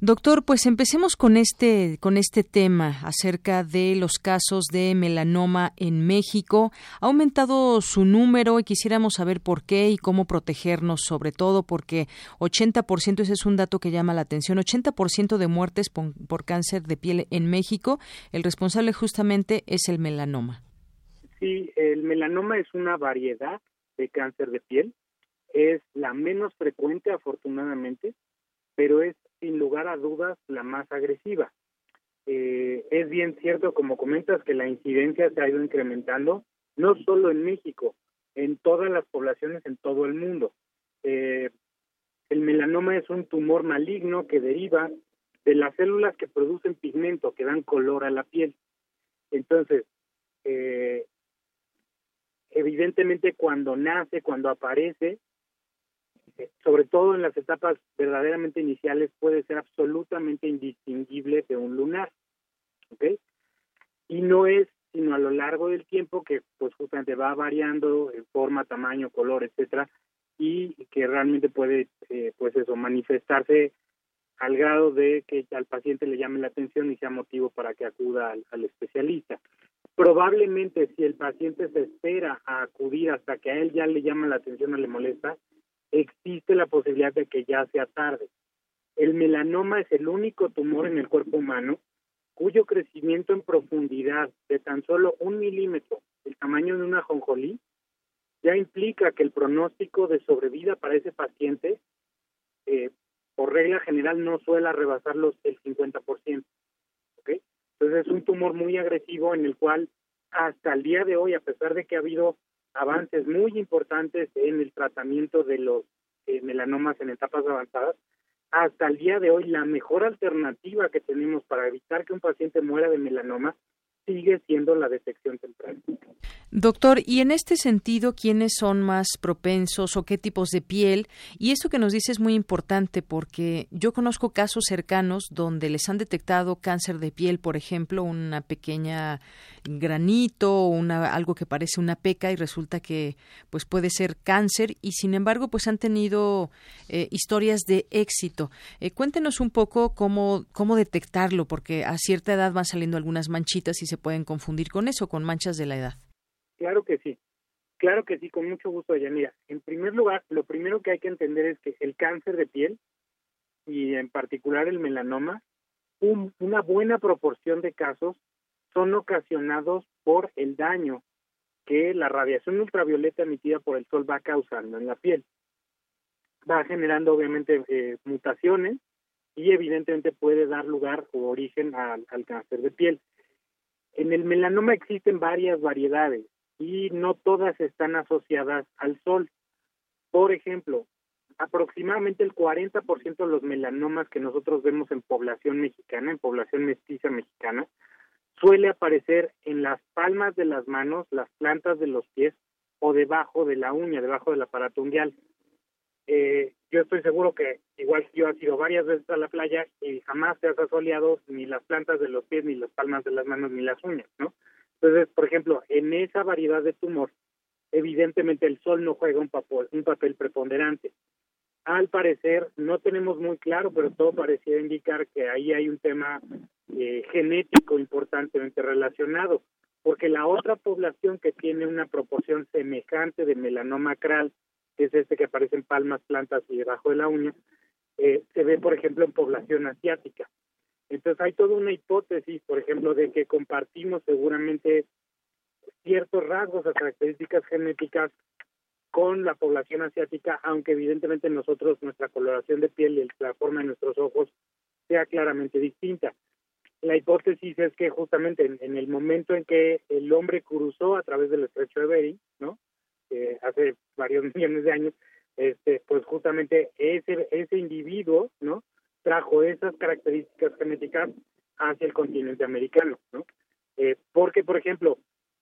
Doctor, pues empecemos con este con este tema acerca de los casos de melanoma en México. Ha aumentado su número y quisiéramos saber por qué y cómo protegernos, sobre todo porque 80%, ese es un dato que llama la atención, 80% de muertes por, por cáncer de piel en México, el responsable justamente es el melanoma. Sí, el melanoma es una variedad de cáncer de piel, es la menos frecuente afortunadamente, pero es sin lugar a dudas la más agresiva. Eh, es bien cierto, como comentas, que la incidencia se ha ido incrementando, no solo en México, en todas las poblaciones en todo el mundo. Eh, el melanoma es un tumor maligno que deriva de las células que producen pigmento, que dan color a la piel. Entonces, eh, evidentemente cuando nace, cuando aparece, sobre todo en las etapas verdaderamente iniciales, puede ser absolutamente indistinguible de un lunar, ¿ok? Y no es sino a lo largo del tiempo que pues justamente va variando en forma, tamaño, color, etcétera, y que realmente puede eh, pues eso manifestarse al grado de que al paciente le llame la atención y sea motivo para que acuda al, especialista. Probablemente si el paciente se espera a acudir hasta que a él ya le llama la atención o le molesta, existe la posibilidad de que ya sea tarde. El melanoma es el único tumor en el cuerpo humano cuyo crecimiento en profundidad de tan solo un milímetro, el tamaño de una jonjolí, ya implica que el pronóstico de sobrevida para ese paciente eh, por regla general no suele rebasar los el 50%. ¿okay? Entonces es un tumor muy agresivo en el cual hasta el día de hoy, a pesar de que ha habido avances muy importantes en el tratamiento de los eh, melanomas en etapas avanzadas, hasta el día de hoy la mejor alternativa que tenemos para evitar que un paciente muera de melanoma sigue siendo la detección temprana. Doctor, y en este sentido, ¿quiénes son más propensos o qué tipos de piel? Y esto que nos dice es muy importante porque yo conozco casos cercanos donde les han detectado cáncer de piel, por ejemplo, una pequeña granito, una, algo que parece una peca y resulta que pues puede ser cáncer y sin embargo pues han tenido eh, historias de éxito. Eh, cuéntenos un poco cómo, cómo detectarlo porque a cierta edad van saliendo algunas manchitas y se pueden confundir con eso, con manchas de la edad. Claro que sí, claro que sí, con mucho gusto, Yanira. En primer lugar, lo primero que hay que entender es que el cáncer de piel y en particular el melanoma, una buena proporción de casos son ocasionados por el daño que la radiación ultravioleta emitida por el sol va causando en la piel. Va generando obviamente eh, mutaciones y evidentemente puede dar lugar o origen al cáncer de piel. En el melanoma existen varias variedades y no todas están asociadas al sol. Por ejemplo, aproximadamente el 40% de los melanomas que nosotros vemos en población mexicana, en población mestiza mexicana, suele aparecer en las palmas de las manos, las plantas de los pies o debajo de la uña, debajo del aparato unguial. Eh, yo estoy seguro que igual yo he ido varias veces a la playa y jamás te has asoleado ni las plantas de los pies, ni las palmas de las manos, ni las uñas, ¿no? Entonces, por ejemplo, en esa variedad de tumor, evidentemente el sol no juega un papel, un papel preponderante. Al parecer, no tenemos muy claro, pero todo parecía indicar que ahí hay un tema eh, genético importantemente relacionado, porque la otra población que tiene una proporción semejante de melanoma acral, que es este que aparece en palmas, plantas y debajo de la uña, eh, se ve, por ejemplo, en población asiática. Entonces hay toda una hipótesis, por ejemplo, de que compartimos seguramente ciertos rasgos o características genéticas con la población asiática, aunque evidentemente nosotros, nuestra coloración de piel y la forma de nuestros ojos sea claramente distinta. La hipótesis es que justamente en, el momento en que el hombre cruzó a través del estrecho de Bering, ¿no? hace varios millones de años, este, pues justamente ese, ese individuo, ¿no? Trajo esas características genéticas hacia el continente americano, ¿no? Eh, porque, por ejemplo,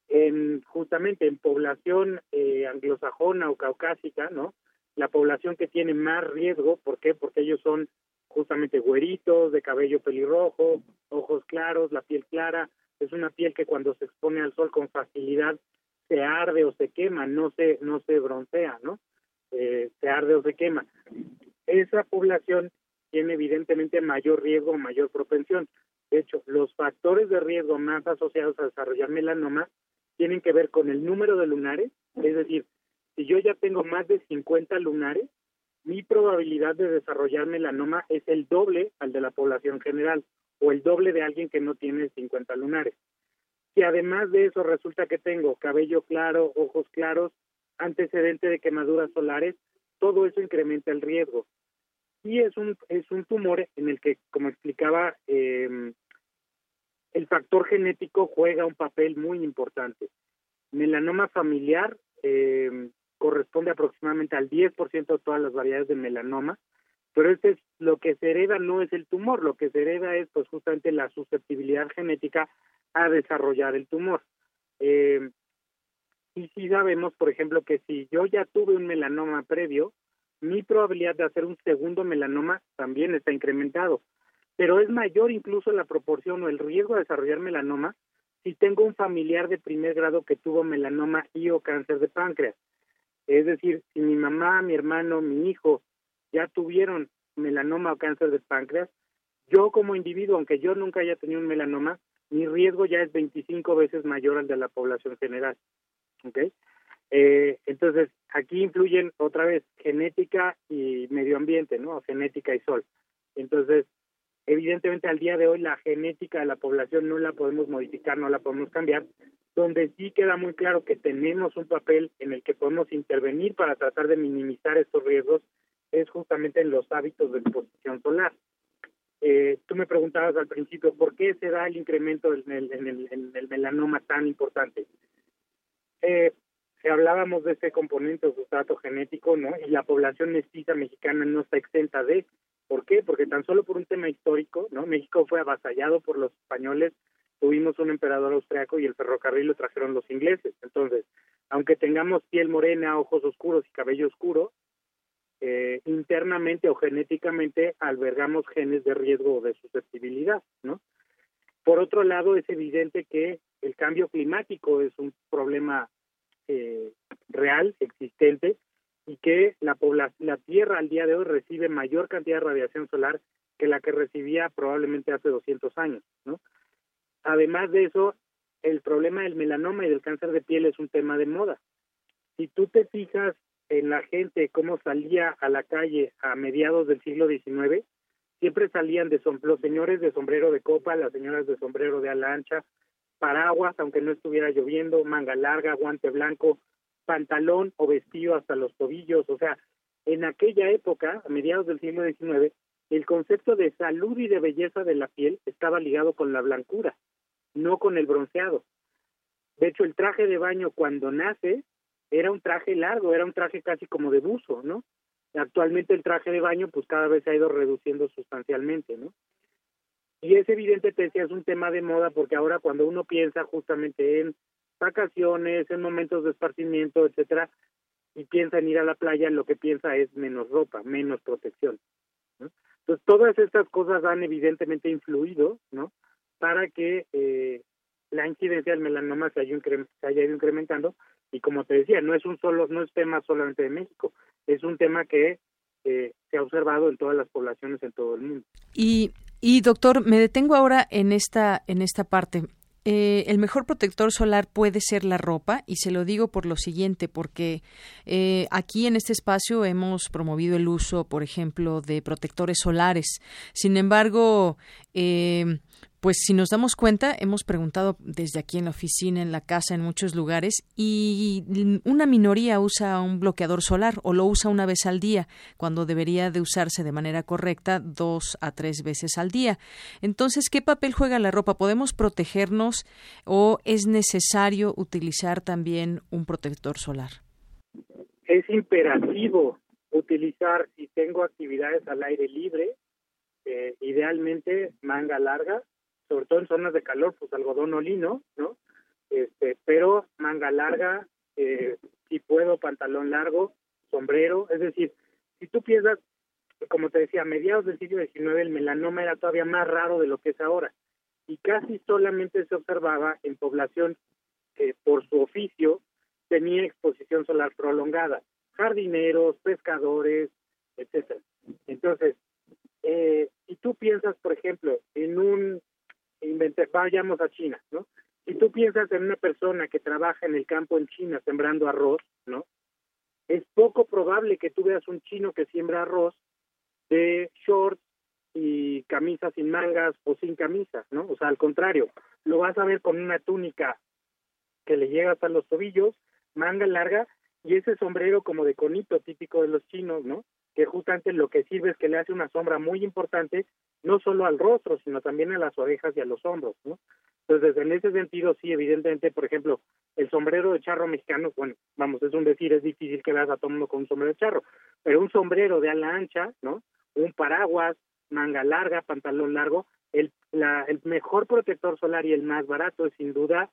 en, justamente en población eh, anglosajona o caucásica, ¿no? La población que tiene más riesgo, ¿por qué? Porque ellos son justamente güeritos, de cabello pelirrojo, ojos claros, la piel clara, es una piel que cuando se expone al sol con facilidad se arde o se quema, no se, no se broncea, ¿no? Eh, se arde o se quema. Esa población tiene evidentemente mayor riesgo, mayor propensión. De hecho, los factores de riesgo más asociados a desarrollar melanoma tienen que ver con el número de lunares, es decir, si yo ya tengo más de 50 lunares, mi probabilidad de desarrollar melanoma es el doble al de la población general o el doble de alguien que no tiene 50 lunares. Si además de eso resulta que tengo cabello claro, ojos claros, antecedente de quemaduras solares, todo eso incrementa el riesgo. Y es un, es un tumor en el que, como explicaba, eh, el factor genético juega un papel muy importante. Melanoma familiar eh, corresponde aproximadamente al 10% de todas las variedades de melanoma, pero este es lo que se hereda no es el tumor, lo que se hereda es pues justamente la susceptibilidad genética a desarrollar el tumor. Eh, Y sí sabemos, por ejemplo, que si yo ya tuve un melanoma previo, mi probabilidad de hacer un segundo melanoma también está incrementado. Pero es mayor incluso la proporción o el riesgo de desarrollar melanoma si tengo un familiar de primer grado que tuvo melanoma y o cáncer de páncreas. Es decir, si mi mamá, mi hermano, mi hijo ya tuvieron melanoma o cáncer de páncreas, yo como individuo, aunque yo nunca haya tenido un melanoma, mi riesgo ya es 25 veces mayor al de la población general. ¿Ok? Eh, entonces, aquí influyen otra vez genética y medio ambiente, ¿no? Genética y sol. Entonces, evidentemente al día de hoy la genética de la población no la podemos modificar, no la podemos cambiar, donde sí queda muy claro que tenemos un papel en el que podemos intervenir para tratar de minimizar estos riesgos es justamente en los hábitos de exposición solar. Eh, tú me preguntabas al principio por qué se da el incremento en el, en el, en el melanoma tan importante. Eh, hablábamos de este componente o sustrato genético, ¿no? Y la población mestiza mexicana no está exenta de. ¿Por qué? Porque tan solo por un tema histórico, ¿no? México fue avasallado por los españoles, tuvimos un emperador austriaco y el ferrocarril lo trajeron los ingleses. Entonces, aunque tengamos piel morena, ojos oscuros y cabello oscuro, eh, internamente o genéticamente albergamos genes de riesgo o de susceptibilidad, ¿no? Por otro lado, es evidente que el cambio climático es un problema eh, real, existente, y que la, la Tierra al día de hoy recibe mayor cantidad de radiación solar que la que recibía probablemente hace 200 años, ¿no? Además de eso, el problema del melanoma y del cáncer de piel es un tema de moda. Si tú te fijas en la gente cómo salía a la calle a mediados del siglo XIX, siempre salían de los señores de sombrero de copa, las señoras de sombrero de ala ancha, paraguas, aunque no estuviera lloviendo, manga larga, guante blanco, pantalón o vestido hasta los tobillos. O sea, en aquella época, a mediados del siglo XIX, el concepto de salud y de belleza de la piel estaba ligado con la blancura, no con el bronceado. De hecho, el traje de baño cuando nace era un traje largo, era un traje casi como de buzo, ¿no? Actualmente el traje de baño pues cada vez se ha ido reduciendo sustancialmente, ¿no? Y es evidente, que es un tema de moda porque ahora cuando uno piensa justamente en vacaciones, en momentos de esparcimiento, etcétera, y piensa en ir a la playa, lo que piensa es menos ropa, menos protección. Entonces, todas estas cosas han evidentemente influido, ¿no? Para que eh, la incidencia del melanoma se haya, se haya ido incrementando y como te decía, no es un solo, no es tema solamente de México, es un tema que eh, se ha observado en todas las poblaciones en todo el mundo. Y y doctor, me detengo ahora en esta, en esta parte. Eh, el mejor protector solar puede ser la ropa y se lo digo por lo siguiente porque eh, aquí en este espacio hemos promovido el uso por ejemplo de protectores solares sin embargo eh, pues si nos damos cuenta, hemos preguntado desde aquí en la oficina, en la casa, en muchos lugares, y una minoría usa un bloqueador solar o lo usa una vez al día, cuando debería de usarse de manera correcta dos a tres veces al día. Entonces, ¿qué papel juega la ropa? ¿Podemos protegernos o es necesario utilizar también un protector solar? Es imperativo utilizar, si tengo actividades al aire libre, eh, idealmente manga larga, sobre todo en zonas de calor, pues algodón o lino, ¿no? Este, pero manga larga, eh, si puedo, pantalón largo, sombrero, es decir, si tú piensas, como te decía, a mediados del siglo XIX el melanoma era todavía más raro de lo que es ahora y casi solamente se observaba en población que por su oficio tenía exposición solar prolongada, jardineros, pescadores, etcétera. Entonces, eh, si tú piensas, por ejemplo, en un vayamos a China, ¿no? Si tú piensas en una persona que trabaja en el campo en China sembrando arroz, ¿no? Es poco probable que tú veas un chino que siembra arroz de shorts y camisas sin mangas o sin camisas, ¿no? O sea, al contrario, lo vas a ver con una túnica que le llega hasta los tobillos, manga larga y ese sombrero como de conito típico de los chinos, ¿no? que justamente lo que sirve es que le hace una sombra muy importante, no solo al rostro, sino también a las orejas y a los hombros, ¿no? Entonces, en ese sentido, sí, evidentemente, por ejemplo, el sombrero de charro mexicano, bueno, vamos, es un decir, es difícil que veas a todo mundo con un sombrero de charro, pero un sombrero de ala ancha, ¿no? Un paraguas, manga larga, pantalón largo, el, la, el mejor protector solar y el más barato es sin duda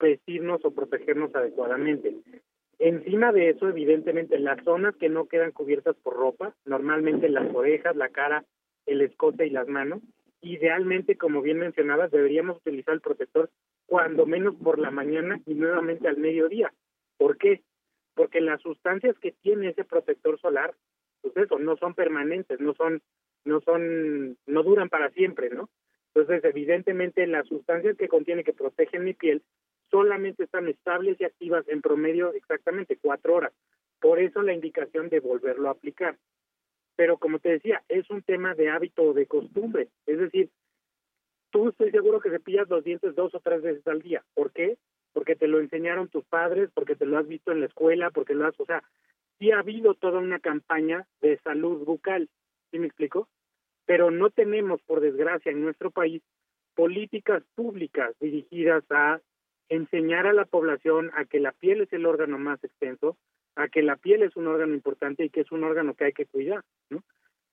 vestirnos o protegernos adecuadamente. Encima de eso, evidentemente, las zonas que no quedan cubiertas por ropa, normalmente las orejas, la cara, el escote y las manos, idealmente, como bien mencionabas, deberíamos utilizar el protector cuando menos por la mañana y nuevamente al mediodía. ¿Por qué? Porque las sustancias que tiene ese protector solar, pues eso, no son permanentes, no son, no son, no duran para siempre, ¿no? Entonces, evidentemente, las sustancias que contiene que protegen mi piel solamente están estables y activas en promedio exactamente cuatro horas. Por eso la indicación de volverlo a aplicar. Pero como te decía, es un tema de hábito o de costumbre. Es decir, tú estoy seguro que cepillas los dientes dos o tres veces al día. ¿Por qué? Porque te lo enseñaron tus padres, porque te lo has visto en la escuela, porque lo has, o sea, sí ha habido toda una campaña de salud bucal. ¿Sí me explico? pero no tenemos, por desgracia, en nuestro país políticas públicas dirigidas a enseñar a la población a que la piel es el órgano más extenso, a que la piel es un órgano importante y que es un órgano que hay que cuidar, ¿no?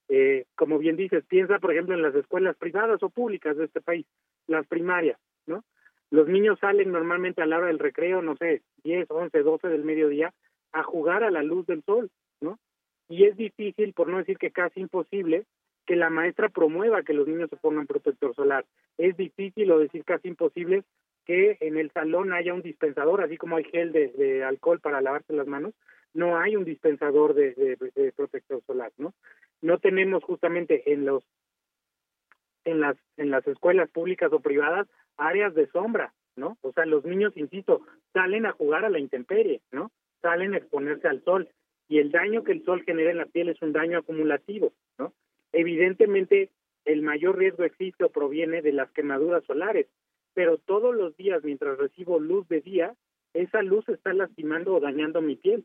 Eh, como bien dices, piensa, por ejemplo, en las escuelas privadas o públicas de este país, las primarias, ¿no? Los niños salen normalmente a la hora del recreo, no sé, 10, 11, 12 del mediodía, a jugar a la luz del sol, ¿no? Y es difícil, por no decir que casi imposible, que la maestra promueva que los niños se pongan protector solar. Es difícil o decir casi imposible que en el salón haya un dispensador, así como hay gel de, alcohol para lavarse las manos, no hay un dispensador de, protector solar, ¿no? No tenemos justamente en los en las en las escuelas públicas o privadas áreas de sombra, ¿no? O sea, los niños, insisto, salen a jugar a la intemperie, ¿no? Salen a exponerse al sol y el daño que el sol genera en la piel es un daño acumulativo, ¿no? Evidentemente, el mayor riesgo existe o proviene de las quemaduras solares, pero todos los días mientras recibo luz de día, esa luz está lastimando o dañando mi piel.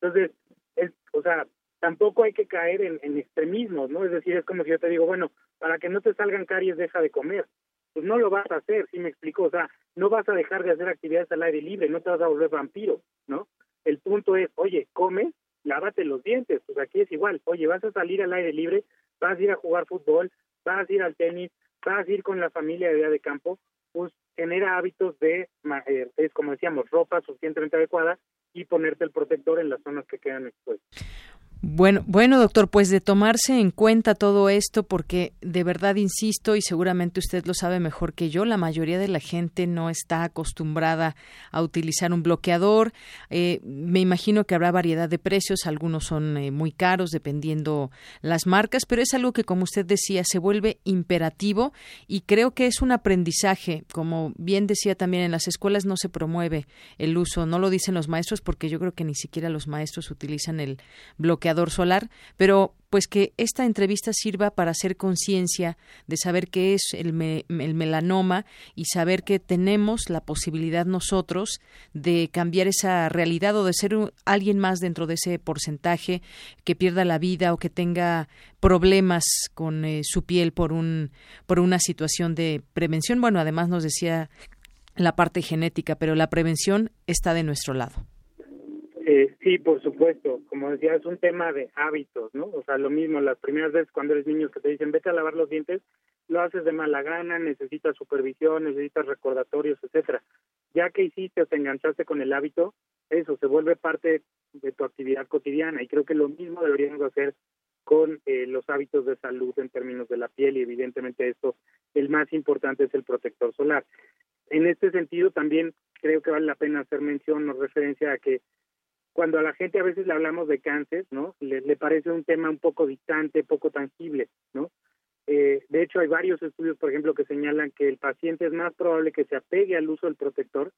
Entonces, es, o sea, tampoco hay que caer en, extremismos, ¿no? Es decir, es como si yo te digo, bueno, para que no te salgan caries, deja de comer. Pues no lo vas a hacer, si me explico, o sea, no vas a dejar de hacer actividades al aire libre, no te vas a volver vampiro, ¿no? El punto es, oye, come, lávate los dientes, pues aquí es igual, oye, vas a salir al aire libre, vas a ir a jugar fútbol, vas a ir al tenis, vas a ir con la familia de día de campo, pues genera hábitos de, eh, es como decíamos, ropa suficientemente adecuada y ponerte el protector en las zonas que quedan expuestas. Bueno, bueno, doctor, pues de tomarse en cuenta todo esto, porque de verdad insisto, y seguramente usted lo sabe mejor que yo, la mayoría de la gente no está acostumbrada a utilizar un bloqueador. Eh, me imagino que habrá variedad de precios, algunos son eh, muy caros dependiendo las marcas, pero es algo que, como usted decía, se vuelve imperativo y creo que es un aprendizaje. Como bien decía también, en las escuelas no se promueve el uso, no lo dicen los maestros, porque yo creo que ni siquiera los maestros utilizan el bloqueador solar, pero pues que esta entrevista sirva para hacer conciencia de saber qué es el, el, melanoma y saber que tenemos la posibilidad nosotros de cambiar esa realidad o de ser alguien más dentro de ese porcentaje que pierda la vida o que tenga problemas con eh, su piel por un por una situación de prevención. Bueno, además nos decía la parte genética, pero la prevención está de nuestro lado. Eh, sí, por supuesto. Como decía, es un tema de hábitos, ¿no? O sea, lo mismo, las primeras veces cuando eres niño que te dicen, vete a lavar los dientes, lo haces de mala gana, necesitas supervisión, necesitas recordatorios, etcétera. Ya que hiciste o te enganchaste con el hábito, eso se vuelve parte de tu actividad cotidiana y creo que lo mismo deberíamos hacer con eh, los hábitos de salud en términos de la piel y evidentemente esto, el más importante es el protector solar. En este sentido también creo que vale la pena hacer mención o referencia a que cuando a la gente a veces le hablamos de cáncer, ¿no? Le, parece un tema un poco distante, poco tangible, ¿no? Eh, de hecho, hay varios estudios, por ejemplo, que señalan que el paciente es más probable que se apegue al uso del protector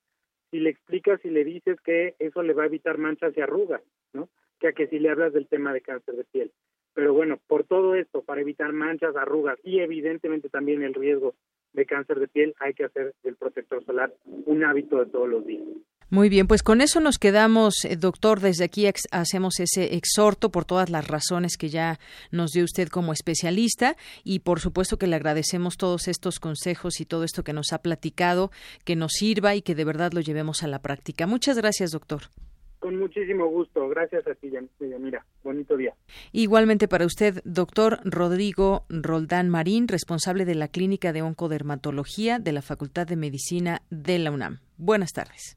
si le explicas y le dices que eso le va a evitar manchas y arrugas, ¿no? Que a que si le hablas del tema de cáncer de piel. Pero bueno, por todo esto, para evitar manchas, arrugas y evidentemente también el riesgo de cáncer de piel, hay que hacer del protector solar un hábito de todos los días. Muy bien, pues con eso nos quedamos, eh, doctor. Desde aquí hacemos ese exhorto por todas las razones que ya nos dio usted como especialista y por supuesto que le agradecemos todos estos consejos y todo esto que nos ha platicado, que nos sirva y que de verdad lo llevemos a la práctica. Muchas gracias, doctor. Con muchísimo gusto. Gracias a ti, Mira, Bonito día. Igualmente para usted, doctor Rodrigo Roldán Marín, responsable de la Clínica de Oncodermatología de la Facultad de Medicina de la UNAM. Buenas tardes.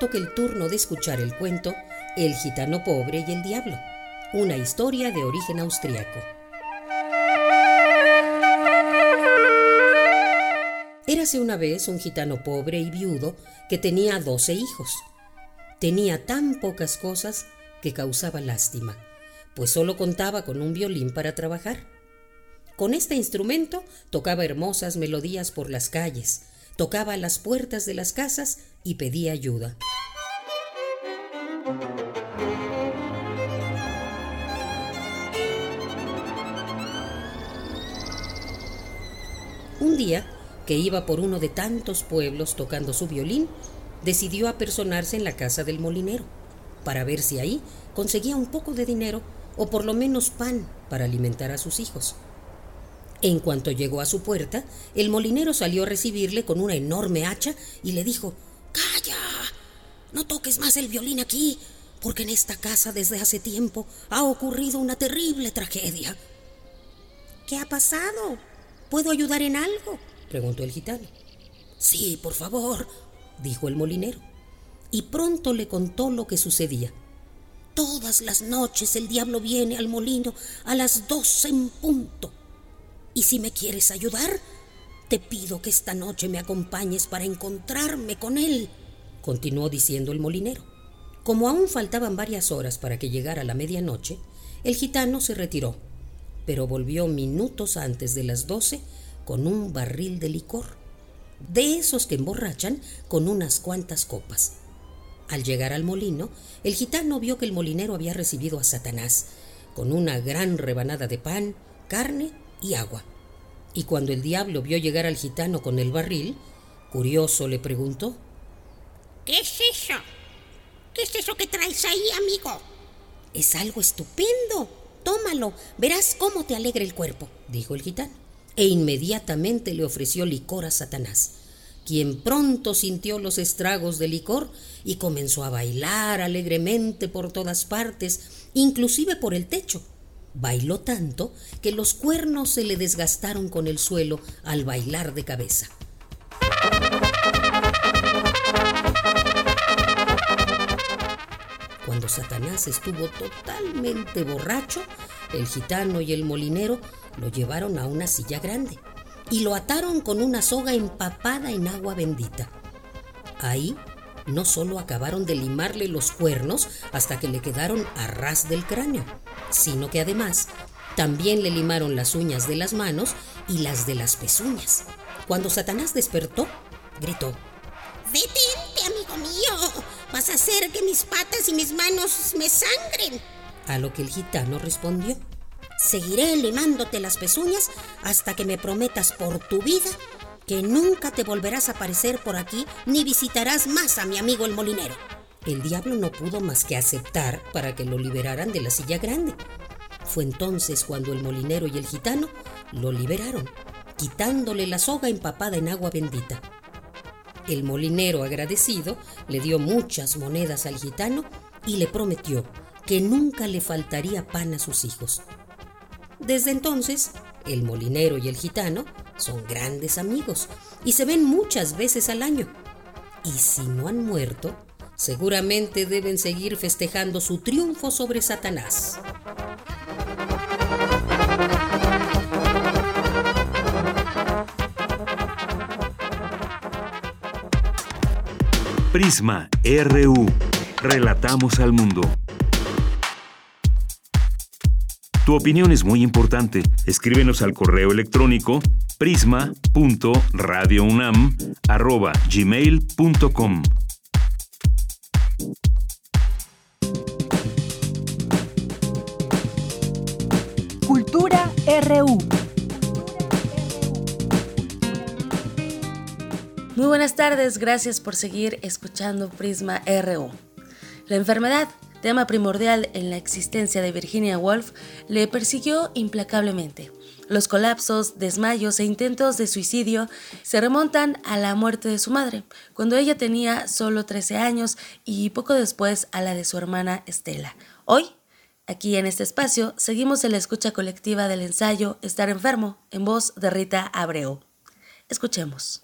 Toca el turno de escuchar el cuento El gitano pobre y el diablo, una historia de origen austriaco. Érase una vez un gitano pobre y viudo que tenía doce hijos. Tenía tan pocas cosas que causaba lástima, pues solo contaba con un violín para trabajar. Con este instrumento tocaba hermosas melodías por las calles, tocaba a las puertas de las casas y pedía ayuda. Un día, que iba por uno de tantos pueblos tocando su violín, decidió apersonarse en la casa del molinero, para ver si ahí conseguía un poco de dinero o por lo menos pan para alimentar a sus hijos. En cuanto llegó a su puerta, el molinero salió a recibirle con una enorme hacha y le dijo, ¡Calla! No toques más el violín aquí, porque en esta casa desde hace tiempo ha ocurrido una terrible tragedia. ¿Qué ha pasado? ¿Puedo ayudar en algo? preguntó el gitano. Sí, por favor, dijo el molinero. Y pronto le contó lo que sucedía. Todas las noches el diablo viene al molino a las doce en punto. Y si me quieres ayudar, te pido que esta noche me acompañes para encontrarme con él, continuó diciendo el molinero. Como aún faltaban varias horas para que llegara la medianoche, el gitano se retiró, pero volvió minutos antes de las doce con un barril de licor, de esos que emborrachan con unas cuantas copas. Al llegar al molino, el gitano vio que el molinero había recibido a Satanás, con una gran rebanada de pan, carne y agua. Y cuando el diablo vio llegar al gitano con el barril, curioso le preguntó, ¿Qué es eso? ¿Qué es eso que traes ahí, amigo? Es algo estupendo. Tómalo, verás cómo te alegra el cuerpo, dijo el gitano e inmediatamente le ofreció licor a Satanás, quien pronto sintió los estragos del licor y comenzó a bailar alegremente por todas partes, inclusive por el techo. Bailó tanto que los cuernos se le desgastaron con el suelo al bailar de cabeza. Cuando Satanás estuvo totalmente borracho, el gitano y el molinero lo llevaron a una silla grande y lo ataron con una soga empapada en agua bendita. Ahí no solo acabaron de limarle los cuernos hasta que le quedaron a ras del cráneo, sino que además también le limaron las uñas de las manos y las de las pezuñas. Cuando Satanás despertó, gritó, Detente, amigo mío, vas a hacer que mis patas y mis manos me sangren. A lo que el gitano respondió, Seguiré limándote las pezuñas hasta que me prometas por tu vida que nunca te volverás a aparecer por aquí ni visitarás más a mi amigo el molinero. El diablo no pudo más que aceptar para que lo liberaran de la silla grande. Fue entonces cuando el molinero y el gitano lo liberaron, quitándole la soga empapada en agua bendita. El molinero agradecido le dio muchas monedas al gitano y le prometió que nunca le faltaría pan a sus hijos. Desde entonces, el molinero y el gitano son grandes amigos y se ven muchas veces al año. Y si no han muerto, seguramente deben seguir festejando su triunfo sobre Satanás. Prisma RU. Relatamos al mundo. Tu opinión es muy importante. Escríbenos al correo electrónico prisma.radiounam@gmail.com. Cultura RU. Muy buenas tardes, gracias por seguir escuchando Prisma RU. La enfermedad, tema primordial en la existencia de Virginia Woolf, le persiguió implacablemente. Los colapsos, desmayos e intentos de suicidio se remontan a la muerte de su madre, cuando ella tenía solo 13 años y poco después a la de su hermana Estela. Hoy, aquí en este espacio, seguimos en la escucha colectiva del ensayo Estar enfermo, en voz de Rita Abreu. Escuchemos.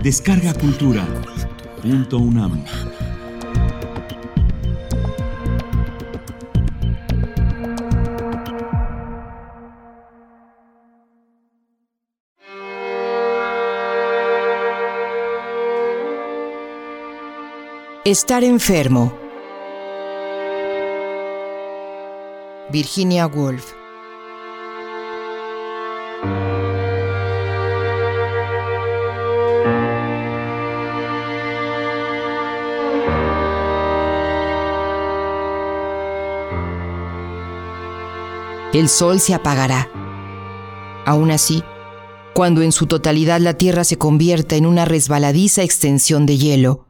Descarga Cultura. Punto UNAM. Estar enfermo. Virginia Woolf. el sol se apagará. Aún así, cuando en su totalidad la Tierra se convierta en una resbaladiza extensión de hielo,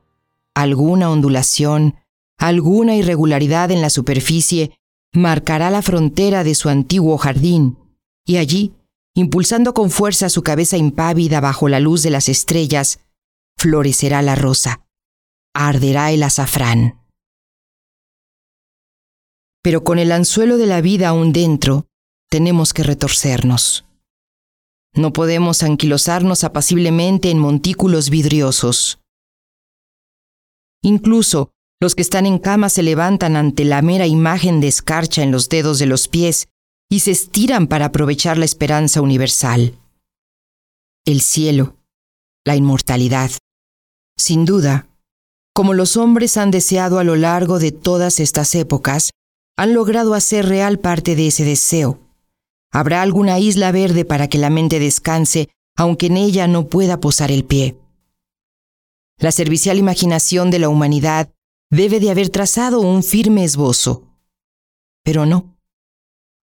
alguna ondulación, alguna irregularidad en la superficie marcará la frontera de su antiguo jardín, y allí, impulsando con fuerza su cabeza impávida bajo la luz de las estrellas, florecerá la rosa, arderá el azafrán. Pero con el anzuelo de la vida aún dentro, tenemos que retorcernos. No podemos anquilosarnos apaciblemente en montículos vidriosos. Incluso los que están en cama se levantan ante la mera imagen de escarcha en los dedos de los pies y se estiran para aprovechar la esperanza universal. El cielo, la inmortalidad. Sin duda, como los hombres han deseado a lo largo de todas estas épocas, han logrado hacer real parte de ese deseo. Habrá alguna isla verde para que la mente descanse, aunque en ella no pueda posar el pie. La servicial imaginación de la humanidad debe de haber trazado un firme esbozo. Pero no.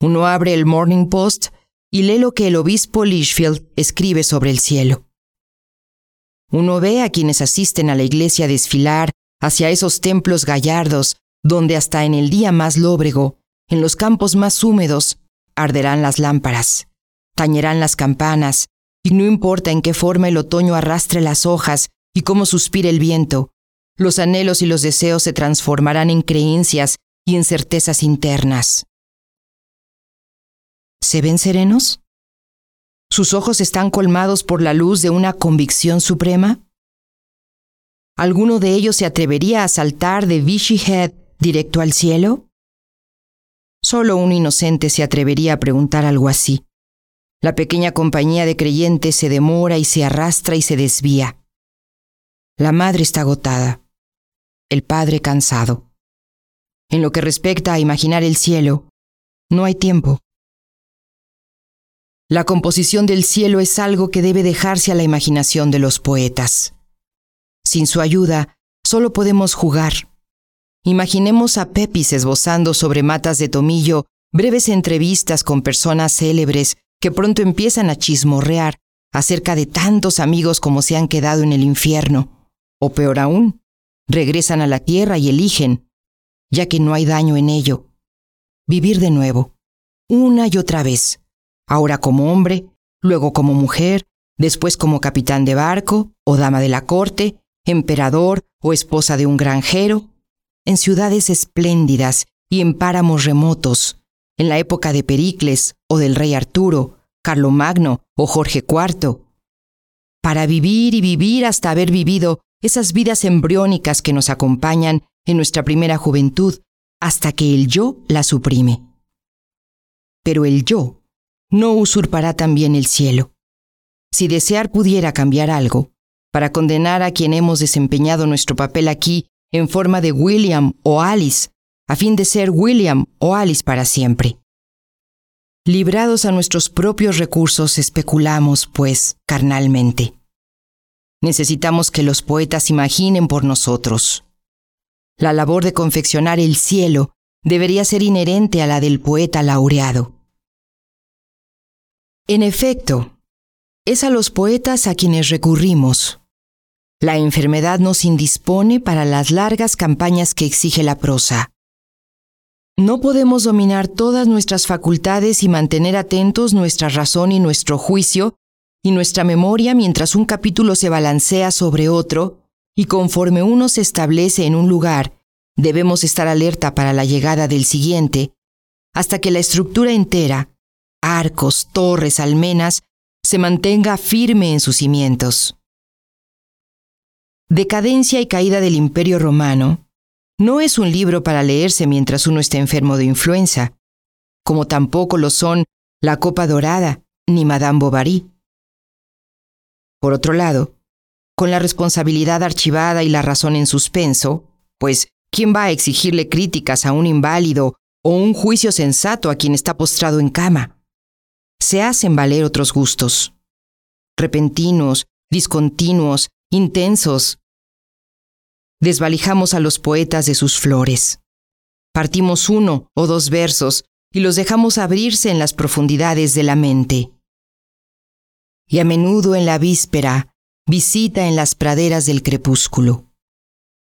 Uno abre el Morning Post y lee lo que el obispo Lichfield escribe sobre el cielo. Uno ve a quienes asisten a la iglesia desfilar hacia esos templos gallardos donde hasta en el día más lóbrego, en los campos más húmedos, arderán las lámparas, tañerán las campanas, y no importa en qué forma el otoño arrastre las hojas y cómo suspire el viento, los anhelos y los deseos se transformarán en creencias y en certezas internas. ¿Se ven serenos? ¿Sus ojos están colmados por la luz de una convicción suprema? ¿Alguno de ellos se atrevería a saltar de Vichy Head directo al cielo? Solo un inocente se atrevería a preguntar algo así. La pequeña compañía de creyentes se demora y se arrastra y se desvía. La madre está agotada, el padre cansado. En lo que respecta a imaginar el cielo, no hay tiempo. La composición del cielo es algo que debe dejarse a la imaginación de los poetas. Sin su ayuda, solo podemos jugar, Imaginemos a Pepis esbozando sobre matas de tomillo breves entrevistas con personas célebres que pronto empiezan a chismorrear acerca de tantos amigos como se han quedado en el infierno. O peor aún, regresan a la tierra y eligen, ya que no hay daño en ello, vivir de nuevo, una y otra vez, ahora como hombre, luego como mujer, después como capitán de barco o dama de la corte, emperador o esposa de un granjero, en ciudades espléndidas y en páramos remotos, en la época de Pericles o del rey Arturo, Carlomagno o Jorge IV, para vivir y vivir hasta haber vivido esas vidas embriónicas que nos acompañan en nuestra primera juventud hasta que el yo la suprime. Pero el yo no usurpará también el cielo. Si desear pudiera cambiar algo, para condenar a quien hemos desempeñado nuestro papel aquí en forma de William o Alice, a fin de ser William o Alice para siempre. Librados a nuestros propios recursos, especulamos, pues, carnalmente. Necesitamos que los poetas imaginen por nosotros. La labor de confeccionar el cielo debería ser inherente a la del poeta laureado. En efecto, es a los poetas a quienes recurrimos. La enfermedad nos indispone para las largas campañas que exige la prosa. No podemos dominar todas nuestras facultades y mantener atentos nuestra razón y nuestro juicio y nuestra memoria mientras un capítulo se balancea sobre otro, y conforme uno se establece en un lugar, debemos estar alerta para la llegada del siguiente, hasta que la estructura entera, arcos, torres, almenas, se mantenga firme en sus cimientos. Decadencia y caída del Imperio Romano no es un libro para leerse mientras uno está enfermo de influenza, como tampoco lo son La Copa Dorada ni Madame Bovary. Por otro lado, con la responsabilidad archivada y la razón en suspenso, pues ¿quién va a exigirle críticas a un inválido o un juicio sensato a quien está postrado en cama? Se hacen valer otros gustos, repentinos, discontinuos, intensos, Desvalijamos a los poetas de sus flores. Partimos uno o dos versos y los dejamos abrirse en las profundidades de la mente. Y a menudo en la víspera visita en las praderas del crepúsculo.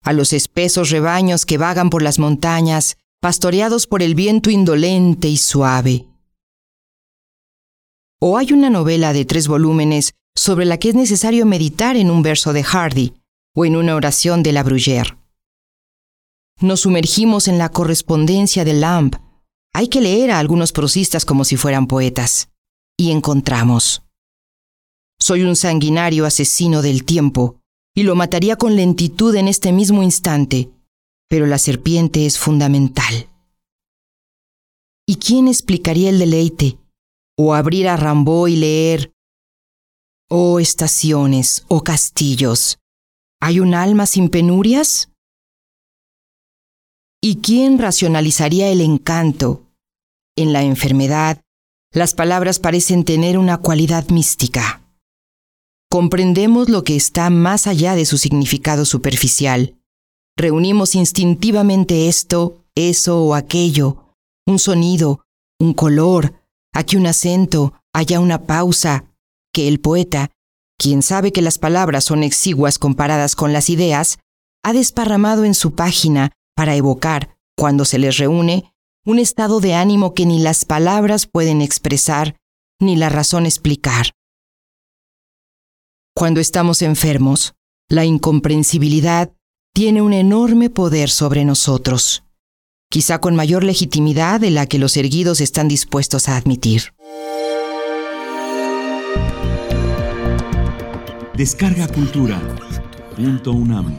A los espesos rebaños que vagan por las montañas, pastoreados por el viento indolente y suave. O hay una novela de tres volúmenes sobre la que es necesario meditar en un verso de Hardy, o en una oración de la Bruyère. Nos sumergimos en la correspondencia de Lamb. Hay que leer a algunos prosistas como si fueran poetas. Y encontramos. Soy un sanguinario asesino del tiempo, y lo mataría con lentitud en este mismo instante, pero la serpiente es fundamental. ¿Y quién explicaría el deleite? O abrir a Rambo y leer, oh estaciones, oh castillos, ¿Hay un alma sin penurias? ¿Y quién racionalizaría el encanto? En la enfermedad, las palabras parecen tener una cualidad mística. Comprendemos lo que está más allá de su significado superficial. Reunimos instintivamente esto, eso o aquello, un sonido, un color, aquí un acento, allá una pausa, que el poeta, quien sabe que las palabras son exiguas comparadas con las ideas, ha desparramado en su página para evocar, cuando se les reúne, un estado de ánimo que ni las palabras pueden expresar, ni la razón explicar. Cuando estamos enfermos, la incomprensibilidad tiene un enorme poder sobre nosotros, quizá con mayor legitimidad de la que los erguidos están dispuestos a admitir. Descarga Cultura. UNAM.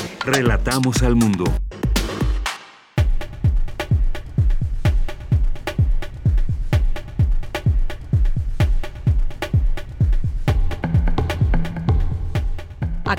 Relatamos al mundo.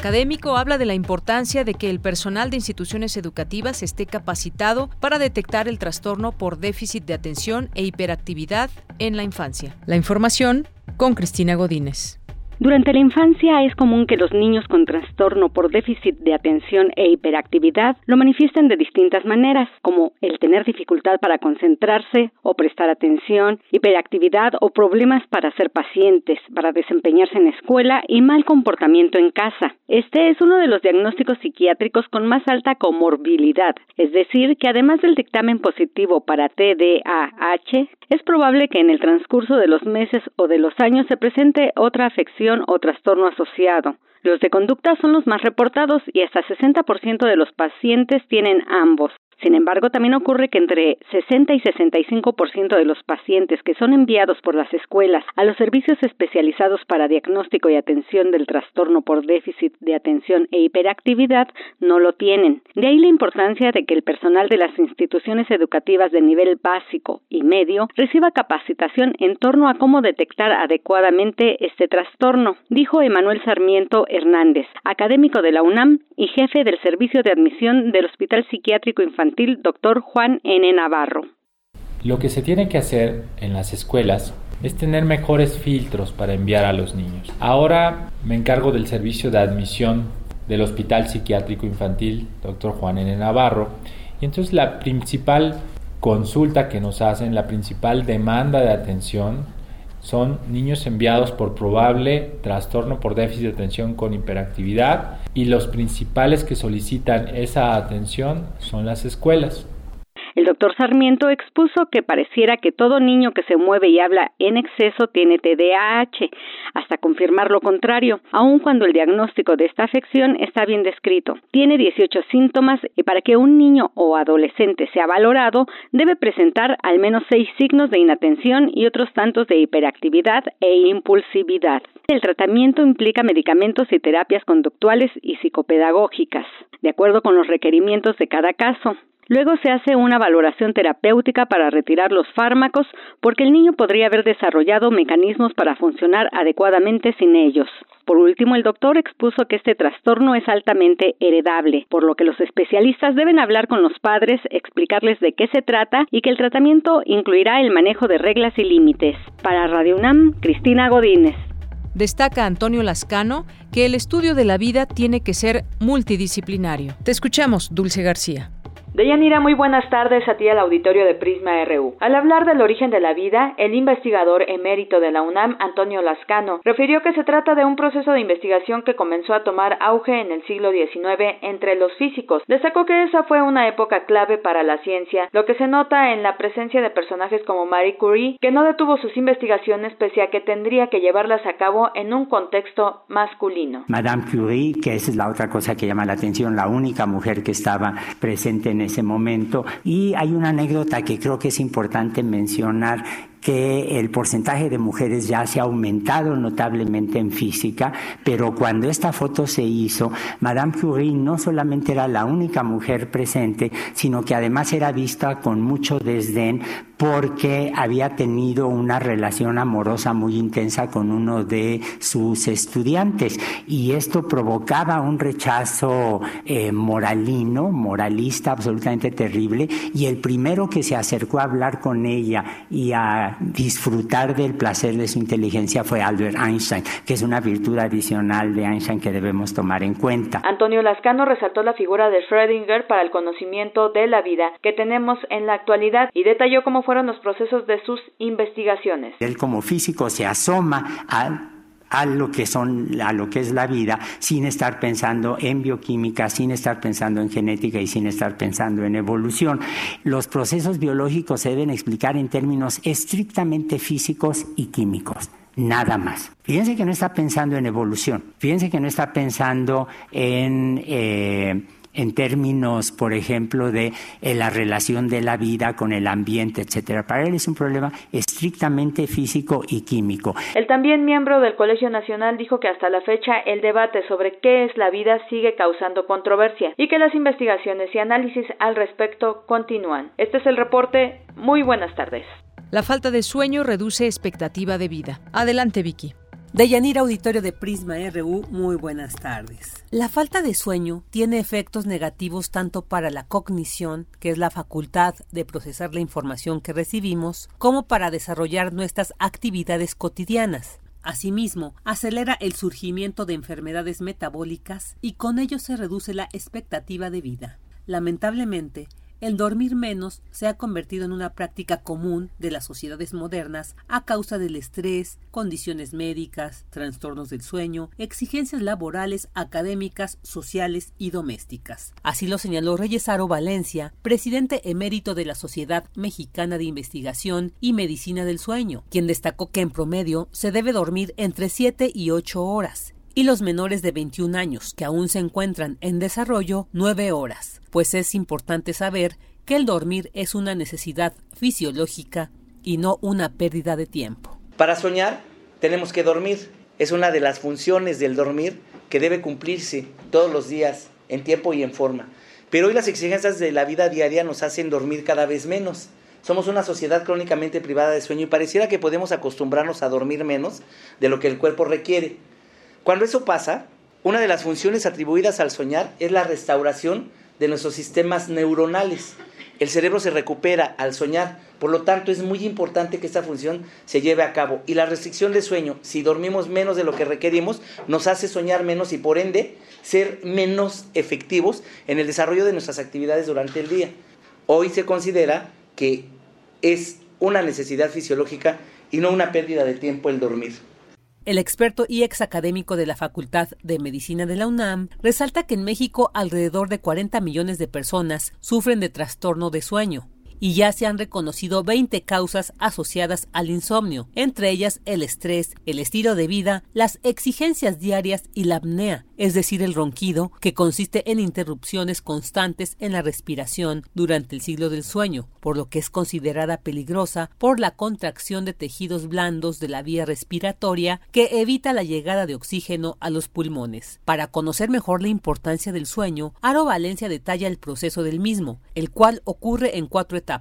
académico habla de la importancia de que el personal de instituciones educativas esté capacitado para detectar el trastorno por déficit de atención e hiperactividad en la infancia. La información con Cristina Godínez. Durante la infancia es común que los niños con trastorno por déficit de atención e hiperactividad lo manifiesten de distintas maneras, como el tener dificultad para concentrarse o prestar atención, hiperactividad o problemas para ser pacientes, para desempeñarse en escuela y mal comportamiento en casa. Este es uno de los diagnósticos psiquiátricos con más alta comorbilidad, es decir, que además del dictamen positivo para TDAH, es probable que en el transcurso de los meses o de los años se presente otra afección o trastorno asociado. Los de conducta son los más reportados y hasta 60% de los pacientes tienen ambos. Sin embargo, también ocurre que entre 60 y 65% de los pacientes que son enviados por las escuelas a los servicios especializados para diagnóstico y atención del trastorno por déficit de atención e hiperactividad no lo tienen. De ahí la importancia de que el personal de las instituciones educativas de nivel básico y medio reciba capacitación en torno a cómo detectar adecuadamente este trastorno, dijo Emanuel Sarmiento Hernández, académico de la UNAM y jefe del servicio de admisión del Hospital Psiquiátrico Infantil doctor Juan N. Navarro. Lo que se tiene que hacer en las escuelas es tener mejores filtros para enviar a los niños. Ahora me encargo del servicio de admisión del Hospital Psiquiátrico Infantil, doctor Juan N. Navarro, y entonces la principal consulta que nos hacen, la principal demanda de atención son niños enviados por probable trastorno por déficit de atención con hiperactividad y los principales que solicitan esa atención son las escuelas. El doctor Sarmiento expuso que pareciera que todo niño que se mueve y habla en exceso tiene TDAH, hasta confirmar lo contrario, aun cuando el diagnóstico de esta afección está bien descrito. Tiene 18 síntomas y para que un niño o adolescente sea valorado, debe presentar al menos seis signos de inatención y otros tantos de hiperactividad e impulsividad. El tratamiento implica medicamentos y terapias conductuales y psicopedagógicas, de acuerdo con los requerimientos de cada caso. Luego se hace una valoración terapéutica para retirar los fármacos porque el niño podría haber desarrollado mecanismos para funcionar adecuadamente sin ellos. Por último, el doctor expuso que este trastorno es altamente heredable, por lo que los especialistas deben hablar con los padres, explicarles de qué se trata y que el tratamiento incluirá el manejo de reglas y límites. Para Radio UNAM, Cristina Godínez. Destaca Antonio Lascano que el estudio de la vida tiene que ser multidisciplinario. Te escuchamos, Dulce García. Deyanira, muy buenas tardes a ti al auditorio de Prisma RU. Al hablar del origen de la vida, el investigador emérito de la UNAM, Antonio Lascano, refirió que se trata de un proceso de investigación que comenzó a tomar auge en el siglo XIX entre los físicos. Destacó que esa fue una época clave para la ciencia, lo que se nota en la presencia de personajes como Marie Curie, que no detuvo sus investigaciones pese a que tendría que llevarlas a cabo en un contexto masculino. Madame Curie, que esa es la otra cosa que llama la atención, la única mujer que estaba presente en ese momento. Y hay una anécdota que creo que es importante mencionar que el porcentaje de mujeres ya se ha aumentado notablemente en física, pero cuando esta foto se hizo, Madame Curie no solamente era la única mujer presente, sino que además era vista con mucho desdén porque había tenido una relación amorosa muy intensa con uno de sus estudiantes. Y esto provocaba un rechazo eh, moralino, moralista absolutamente terrible. Y el primero que se acercó a hablar con ella y a disfrutar del placer de su inteligencia fue Albert Einstein, que es una virtud adicional de Einstein que debemos tomar en cuenta. Antonio Lascano resaltó la figura de Schrödinger para el conocimiento de la vida que tenemos en la actualidad y detalló cómo fueron los procesos de sus investigaciones. Él como físico se asoma a a lo que son a lo que es la vida sin estar pensando en bioquímica, sin estar pensando en genética y sin estar pensando en evolución. Los procesos biológicos se deben explicar en términos estrictamente físicos y químicos. Nada más. Fíjense que no está pensando en evolución. Fíjense que no está pensando en eh, en términos, por ejemplo, de eh, la relación de la vida con el ambiente, etcétera. Para él es un problema estrictamente físico y químico. El también miembro del Colegio Nacional dijo que hasta la fecha el debate sobre qué es la vida sigue causando controversia y que las investigaciones y análisis al respecto continúan. Este es el reporte. Muy buenas tardes. La falta de sueño reduce expectativa de vida. Adelante, Vicky. Deyanira Auditorio de Prisma RU, muy buenas tardes. La falta de sueño tiene efectos negativos tanto para la cognición, que es la facultad de procesar la información que recibimos, como para desarrollar nuestras actividades cotidianas. Asimismo, acelera el surgimiento de enfermedades metabólicas y con ello se reduce la expectativa de vida. Lamentablemente, el dormir menos se ha convertido en una práctica común de las sociedades modernas a causa del estrés, condiciones médicas, trastornos del sueño, exigencias laborales, académicas, sociales y domésticas. Así lo señaló Reyesaro Valencia, presidente emérito de la Sociedad Mexicana de Investigación y Medicina del Sueño, quien destacó que en promedio se debe dormir entre 7 y 8 horas y los menores de 21 años que aún se encuentran en desarrollo 9 horas, pues es importante saber que el dormir es una necesidad fisiológica y no una pérdida de tiempo. Para soñar tenemos que dormir, es una de las funciones del dormir que debe cumplirse todos los días en tiempo y en forma. Pero hoy las exigencias de la vida diaria nos hacen dormir cada vez menos. Somos una sociedad crónicamente privada de sueño y pareciera que podemos acostumbrarnos a dormir menos de lo que el cuerpo requiere. Cuando eso pasa, una de las funciones atribuidas al soñar es la restauración de nuestros sistemas neuronales. El cerebro se recupera al soñar, por lo tanto es muy importante que esta función se lleve a cabo. Y la restricción de sueño, si dormimos menos de lo que requerimos, nos hace soñar menos y por ende ser menos efectivos en el desarrollo de nuestras actividades durante el día. Hoy se considera que es una necesidad fisiológica y no una pérdida de tiempo el dormir. El experto y ex académico de la Facultad de Medicina de la UNAM resalta que en México alrededor de 40 millones de personas sufren de trastorno de sueño y ya se han reconocido 20 causas asociadas al insomnio, entre ellas el estrés, el estilo de vida, las exigencias diarias y la apnea, es decir, el ronquido, que consiste en interrupciones constantes en la respiración durante el ciclo del sueño, por lo que es considerada peligrosa por la contracción de tejidos blandos de la vía respiratoria que evita la llegada de oxígeno a los pulmones. Para conocer mejor la importancia del sueño, Aro Valencia detalla el proceso del mismo, el cual ocurre en cuatro etapas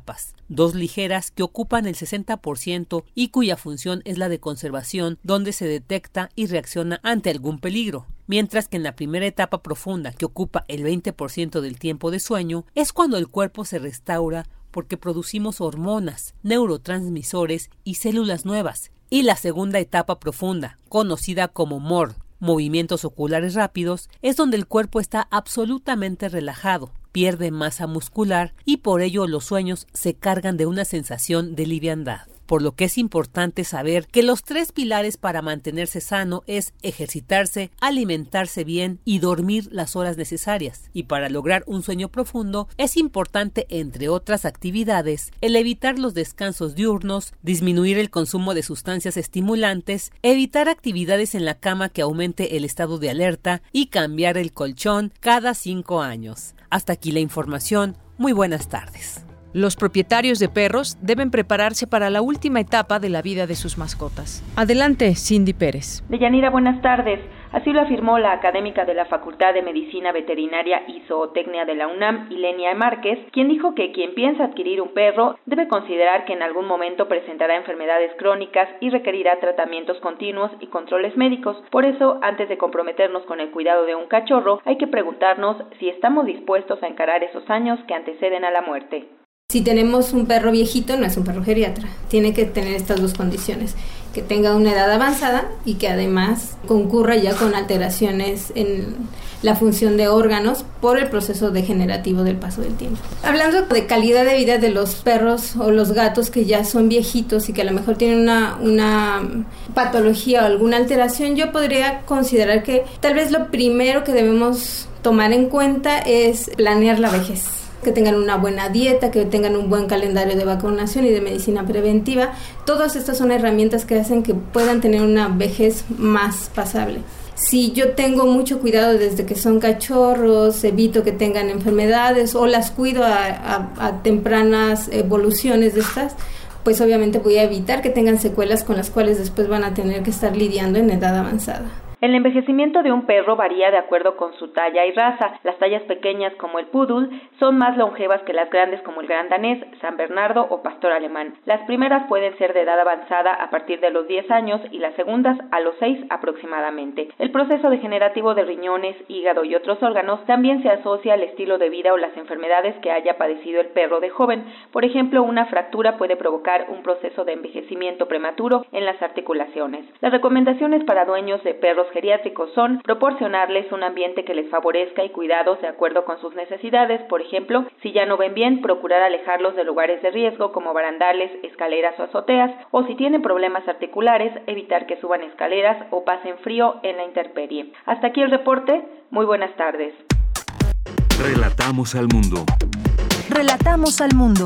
dos ligeras que ocupan el 60% y cuya función es la de conservación, donde se detecta y reacciona ante algún peligro. Mientras que en la primera etapa profunda, que ocupa el 20% del tiempo de sueño, es cuando el cuerpo se restaura porque producimos hormonas, neurotransmisores y células nuevas. Y la segunda etapa profunda, conocida como MOR, movimientos oculares rápidos, es donde el cuerpo está absolutamente relajado, pierde masa muscular y por ello los sueños se cargan de una sensación de liviandad por lo que es importante saber que los tres pilares para mantenerse sano es ejercitarse, alimentarse bien y dormir las horas necesarias. Y para lograr un sueño profundo es importante, entre otras actividades, el evitar los descansos diurnos, disminuir el consumo de sustancias estimulantes, evitar actividades en la cama que aumente el estado de alerta y cambiar el colchón cada cinco años. Hasta aquí la información. Muy buenas tardes. Los propietarios de perros deben prepararse para la última etapa de la vida de sus mascotas. Adelante, Cindy Pérez. Deyanira, buenas tardes. Así lo afirmó la académica de la Facultad de Medicina Veterinaria y Zootecnia de la UNAM, Ilenia Márquez, quien dijo que quien piensa adquirir un perro debe considerar que en algún momento presentará enfermedades crónicas y requerirá tratamientos continuos y controles médicos. Por eso, antes de comprometernos con el cuidado de un cachorro, hay que preguntarnos si estamos dispuestos a encarar esos años que anteceden a la muerte. Si tenemos un perro viejito, no es un perro geriatra. Tiene que tener estas dos condiciones. Que tenga una edad avanzada y que además concurra ya con alteraciones en la función de órganos por el proceso degenerativo del paso del tiempo. Hablando de calidad de vida de los perros o los gatos que ya son viejitos y que a lo mejor tienen una, una patología o alguna alteración, yo podría considerar que tal vez lo primero que debemos tomar en cuenta es planear la vejez que tengan una buena dieta, que tengan un buen calendario de vacunación y de medicina preventiva. Todas estas son herramientas que hacen que puedan tener una vejez más pasable. Si yo tengo mucho cuidado desde que son cachorros, evito que tengan enfermedades o las cuido a, tempranas evoluciones de estas, pues obviamente voy a evitar que tengan secuelas con las cuales después van a tener que estar lidiando en edad avanzada. El envejecimiento de un perro varía de acuerdo con su talla y raza. Las tallas pequeñas como el poodle son más longevas que las grandes como el gran danés, San Bernardo o pastor alemán. Las primeras pueden ser de edad avanzada a partir de los 10 años y las segundas a los 6 aproximadamente. El proceso degenerativo de riñones, hígado y otros órganos también se asocia al estilo de vida o las enfermedades que haya padecido el perro de joven. Por ejemplo, una fractura puede provocar un proceso de envejecimiento prematuro en las articulaciones. Las recomendaciones para dueños de perros geriátricos son proporcionarles un ambiente que les favorezca y cuidados de acuerdo con sus necesidades, por ejemplo, si ya no ven bien, procurar alejarlos de lugares de riesgo como barandales, escaleras o azoteas, o si tienen problemas articulares, evitar que suban escaleras o pasen frío en la intemperie. Hasta aquí el reporte, muy buenas tardes. Relatamos al mundo. Relatamos al mundo.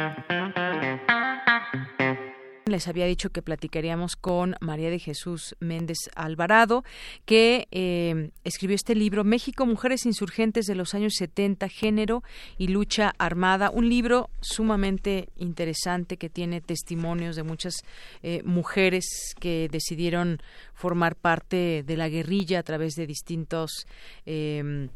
Les había dicho que platicaríamos con María de Jesús Méndez Alvarado, que eh, escribió este libro, México, Mujeres Insurgentes de los años 70, Género y Lucha Armada, un libro sumamente interesante que tiene testimonios de muchas eh, mujeres que decidieron formar parte de la guerrilla a través de distintos... Eh,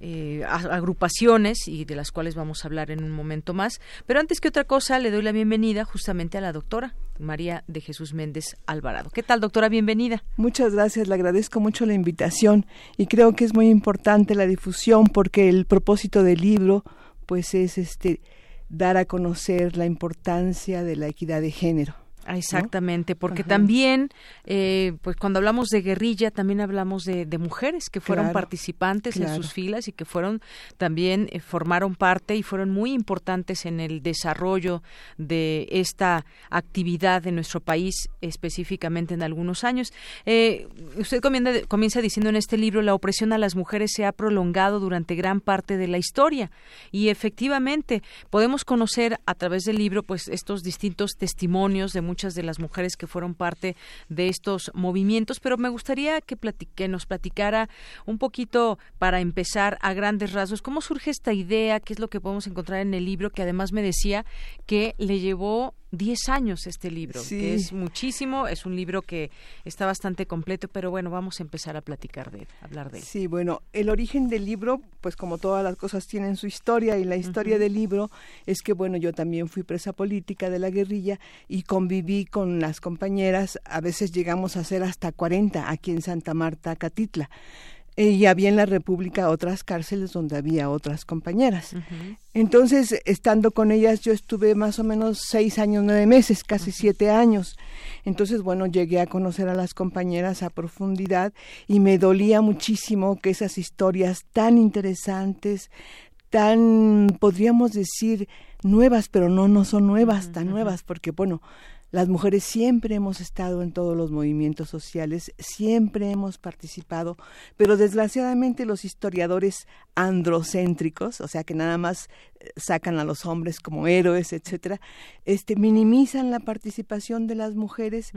eh, agrupaciones y de las cuales vamos a hablar en un momento más. Pero antes que otra cosa, le doy la bienvenida justamente a la doctora María de Jesús Méndez Alvarado. ¿Qué tal, doctora? Bienvenida. Muchas gracias, le agradezco mucho la invitación y creo que es muy importante la difusión porque el propósito del libro pues es este dar a conocer la importancia de la equidad de género Exactamente, porque también, eh, pues cuando hablamos de guerrilla, también hablamos de, mujeres que fueron participantes en sus filas y que fueron también eh, formaron parte y fueron muy importantes en el desarrollo de esta actividad en nuestro país, específicamente en algunos años. Eh, usted comienza, comienza diciendo en este libro la opresión a las mujeres se ha prolongado durante gran parte de la historia y efectivamente podemos conocer a través del libro, pues estos distintos testimonios de muchas de las mujeres que fueron parte de estos movimientos, pero me gustaría que, que nos platicara un poquito para empezar a grandes rasgos cómo surge esta idea, qué es lo que podemos encontrar en el libro, que además me decía que le llevó 10 años este libro, que es muchísimo, es un libro que está bastante completo, pero bueno, vamos a empezar a platicar de él, hablar de él. Sí, bueno, el origen del libro, pues como todas las cosas tienen su historia y la historia del libro es que bueno, yo también fui presa política de la guerrilla y conviví con las compañeras, a veces llegamos a ser hasta 40 aquí en Santa Marta, Catitla y había en la República otras cárceles donde había otras compañeras. Entonces, estando con ellas, yo estuve más o menos seis años, nueve meses, casi siete años. Entonces, bueno, llegué a conocer a las compañeras a profundidad y me dolía muchísimo que esas historias tan interesantes, tan, podríamos decir, nuevas, pero no, no son nuevas, tan nuevas, porque, bueno, las mujeres siempre hemos estado en todos los movimientos sociales, siempre hemos participado, pero desgraciadamente los historiadores androcéntricos, o sea que nada más eh, sacan a los hombres como héroes, etcétera, este minimizan la participación de las mujeres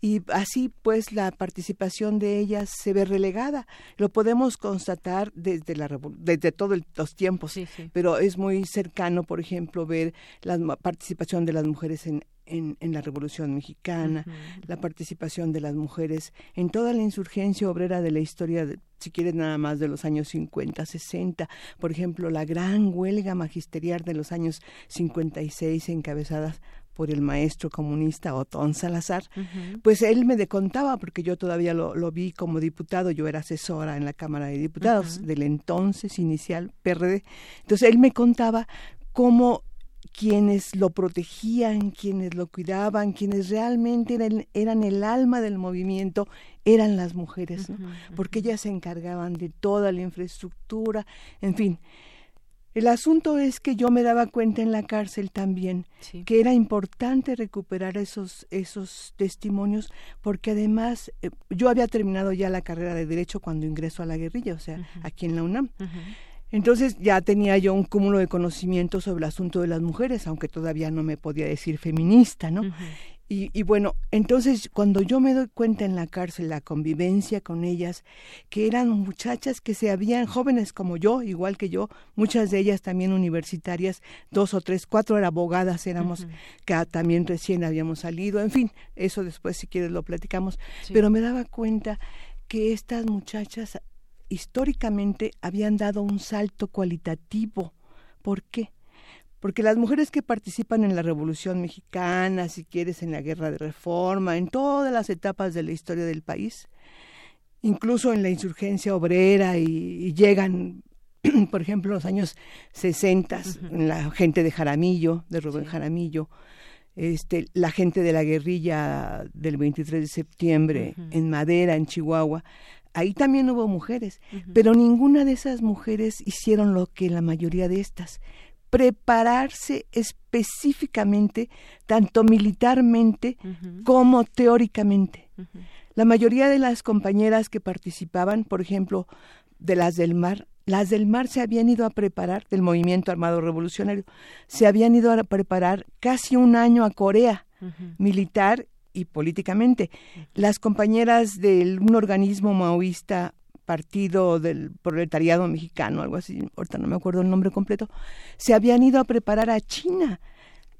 y así pues la participación de ellas se ve relegada. Lo podemos constatar desde la desde todos los tiempos, pero es muy cercano, por ejemplo, ver la participación de las mujeres en en, en, la Revolución Mexicana, la participación de las mujeres en toda la insurgencia obrera de la historia, si quieres nada más de los años 50, 60, por ejemplo, la gran huelga magisterial de los años 56 encabezadas por el maestro comunista Otón Salazar, pues él me contaba, porque yo todavía lo, lo, vi como diputado, yo era asesora en la Cámara de Diputados del entonces inicial PRD, entonces él me contaba cómo quienes lo protegían, quienes lo cuidaban, quienes realmente eran, el alma del movimiento, eran las mujeres, porque ellas se encargaban de toda la infraestructura, en fin. El asunto es que yo me daba cuenta en la cárcel también que era importante recuperar esos esos testimonios porque además eh, yo había terminado ya la carrera de derecho cuando ingreso a la guerrilla, o sea, aquí en la UNAM. Entonces ya tenía yo un cúmulo de conocimiento sobre el asunto de las mujeres, aunque todavía no me podía decir feminista, ¿no? y, bueno, entonces cuando yo me doy cuenta en la cárcel, la convivencia con ellas, que eran muchachas que se habían, jóvenes como yo, igual que yo, muchas de ellas también universitarias, dos o tres, cuatro eran abogadas, éramos, que también recién habíamos salido, en fin, eso después si quieres lo platicamos, pero me daba cuenta que estas muchachas históricamente habían dado un salto cualitativo. ¿Por qué? Porque las mujeres que participan en la Revolución Mexicana, si quieres, en la Guerra de Reforma, en todas las etapas de la historia del país, incluso en la insurgencia obrera y, llegan por ejemplo, en los años 60, la gente de Jaramillo, de Rubén Jaramillo, este, la gente de la guerrilla del 23 de septiembre en Madera, en Chihuahua, ahí también hubo mujeres, pero ninguna de esas mujeres hicieron lo que la mayoría de estas, prepararse específicamente, tanto militarmente como teóricamente. La mayoría de las compañeras que participaban, por ejemplo, de las del mar, las del mar se habían ido a preparar, del movimiento armado revolucionario, se habían ido a preparar casi un año a Corea, militar y políticamente. Las compañeras de un organismo maoísta, Partido del Proletariado Mexicano, algo así, ahorita no me acuerdo el nombre completo, se habían ido a preparar a China.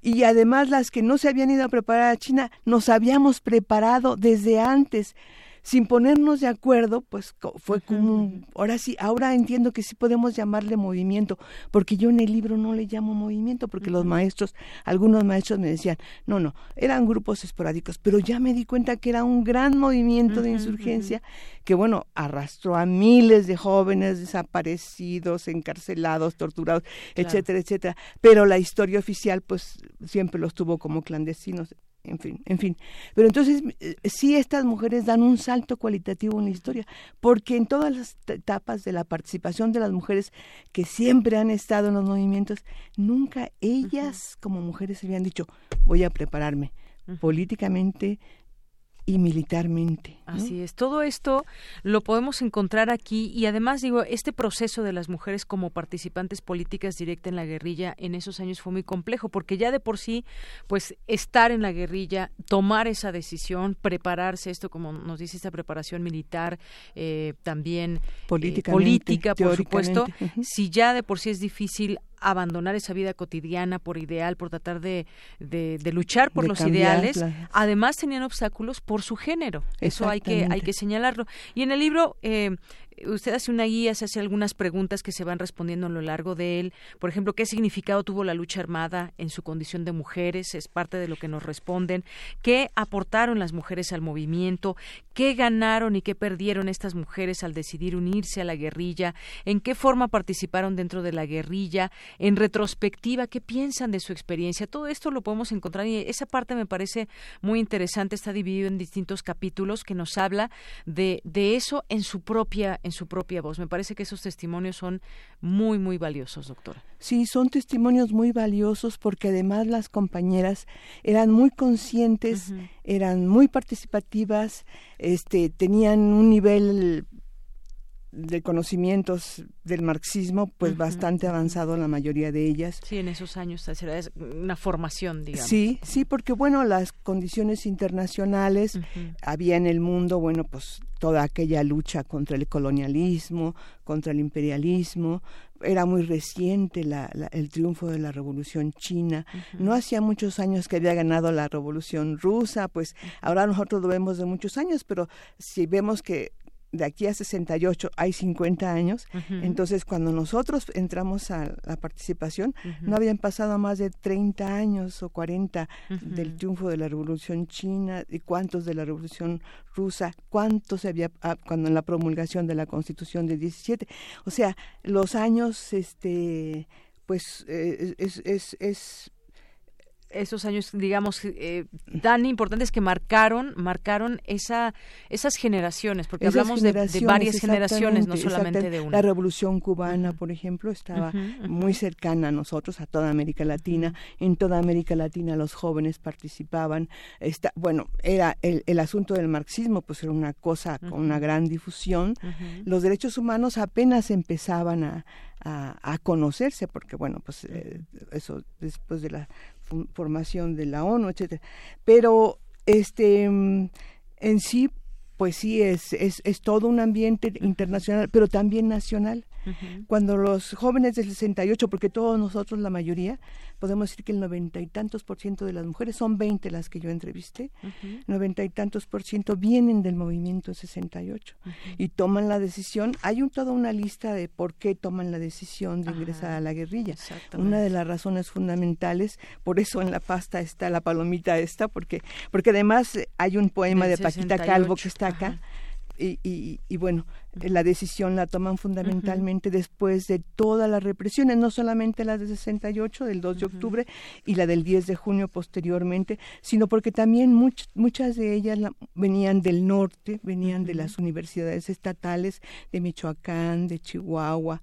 Y además las que no se habían ido a preparar a China, nos habíamos preparado desde antes sin ponernos de acuerdo, pues fue como, ahora sí, ahora entiendo que sí podemos llamarle movimiento, porque yo en el libro no le llamo movimiento, porque los maestros, algunos maestros me decían, no, no, eran grupos esporádicos, pero ya me di cuenta que era un gran movimiento de insurgencia que, bueno, arrastró a miles de jóvenes desaparecidos, encarcelados, torturados, etcétera, etcétera, pero la historia oficial, pues, siempre los tuvo como clandestinos en fin, en fin. Pero entonces eh, sí estas mujeres dan un salto cualitativo en la historia, porque en todas las etapas de la participación de las mujeres que siempre han estado en los movimientos, nunca ellas como mujeres se habían dicho, voy a prepararme políticamente, y militarmente. Así es. Todo esto lo podemos encontrar aquí y además digo, este proceso de las mujeres como participantes políticas directa en la guerrilla en esos años fue muy complejo porque ya de por sí, pues estar en la guerrilla, tomar esa decisión, prepararse, esto como nos dice esta preparación militar, eh, también eh, política, por supuesto, si ya de por sí es difícil abandonar esa vida cotidiana por ideal, por tratar de, de, luchar por los ideales, además tenían obstáculos por su género. Eso hay que, hay que señalarlo. Y en el libro eh, usted hace una guía, se hace algunas preguntas que se van respondiendo a lo largo de él. Por ejemplo, ¿qué significado tuvo la lucha armada en su condición de mujeres? Es parte de lo que nos responden. ¿Qué aportaron las mujeres al movimiento? ¿Qué ganaron y qué perdieron estas mujeres al decidir unirse a la guerrilla? ¿En qué forma participaron dentro de la guerrilla? En retrospectiva, ¿qué piensan de su experiencia? Todo esto lo podemos encontrar y esa parte me parece muy interesante. Está dividido en distintos capítulos que nos habla de, de eso en su propia en su propia voz. Me parece que esos testimonios son muy, muy valiosos, doctora. Sí, son testimonios muy valiosos porque además las compañeras eran muy conscientes, eran muy participativas, este, tenían un nivel de conocimientos del marxismo, pues bastante avanzado la mayoría de ellas. Sí, en esos años era una formación, digamos. Sí, sí, porque bueno, las condiciones internacionales, había en el mundo, bueno, pues toda aquella lucha contra el colonialismo, contra el imperialismo, era muy reciente la, el triunfo de la revolución china, no hacía muchos años que había ganado la revolución rusa, pues ahora nosotros lo vemos de muchos años, pero si vemos que de aquí a 68 hay 50 años, entonces cuando nosotros entramos a la participación, no habían pasado más de 30 años o 40 del triunfo de la Revolución China y cuántos de la Revolución Rusa, cuántos había ah, cuando en la promulgación de la Constitución de 17. O sea, los años, este, pues eh, es, es, es esos años, digamos, eh, tan importantes que marcaron, marcaron esa, esas generaciones, porque hablamos de, varias generaciones, no solamente de una. La Revolución Cubana, por ejemplo, estaba muy cercana a nosotros, a toda América Latina. En toda América Latina los jóvenes participaban. Está, bueno, era el, el asunto del marxismo, pues era una cosa con una gran difusión. Los derechos humanos apenas empezaban a, a, conocerse, porque bueno, pues eh, eso después de la formación de la ONU, etcétera. Pero este mm, en sí pues sí es, es, es todo un ambiente internacional, pero también nacional. Cuando los jóvenes del 68, porque todos nosotros, la mayoría, podemos decir que el noventa y tantos por ciento de las mujeres, son 20 las que yo entrevisté, noventa y tantos por ciento vienen del movimiento 68 y toman la decisión. Hay un, toda una lista de por qué toman la decisión de ingresar a la guerrilla. Una de las razones fundamentales, por eso en la pasta está la palomita esta, porque, porque además hay un poema de Paquita Calvo que está y, y, bueno, la decisión la toman fundamentalmente después de todas las represiones, no solamente la de 68, del 2 de octubre, y la del 10 de junio posteriormente, sino porque también muchas de ellas venían del norte, venían de las universidades estatales de Michoacán, de Chihuahua,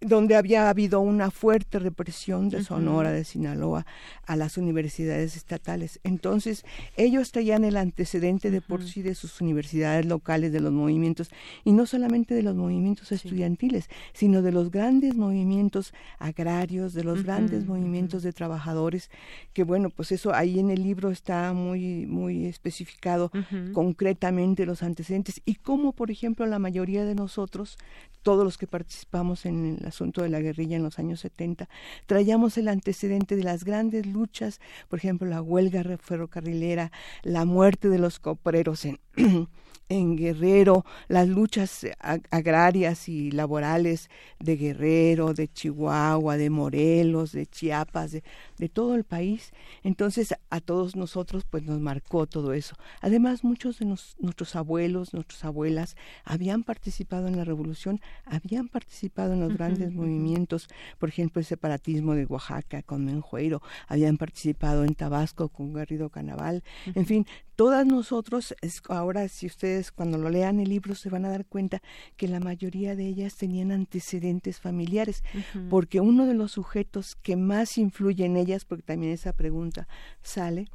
donde había habido una fuerte represión de Sonora, de Sinaloa, a las universidades estatales. Entonces, ellos traían el antecedente de por sí de sus universidades locales, de los movimientos, y no solamente de los movimientos estudiantiles, sino de los grandes movimientos agrarios, de los grandes movimientos de trabajadores, que bueno, pues eso ahí en el libro está muy, muy especificado concretamente los antecedentes y cómo, por ejemplo, la mayoría de nosotros, todos los que participamos en el asunto de la guerrilla en los años 70, traíamos el antecedente de las grandes luchas, por ejemplo, la huelga ferrocarrilera, la muerte de los copreros en en Guerrero, las luchas agrarias y laborales de Guerrero, de Chihuahua, de Morelos, de Chiapas, de, de, todo el país. Entonces a todos nosotros pues nos marcó todo eso. Además muchos de nuestros abuelos, nuestras abuelas habían participado en la revolución, habían participado en los grandes movimientos, por ejemplo el separatismo de Oaxaca con Menjueiro, habían participado en Tabasco con Garrido Canaval, en fin, todas nosotros, ahora si ustedes cuando lo lean el libro se van a dar cuenta que la mayoría de ellas tenían antecedentes familiares, porque uno de los sujetos que más influye en ellas, porque también esa pregunta sale,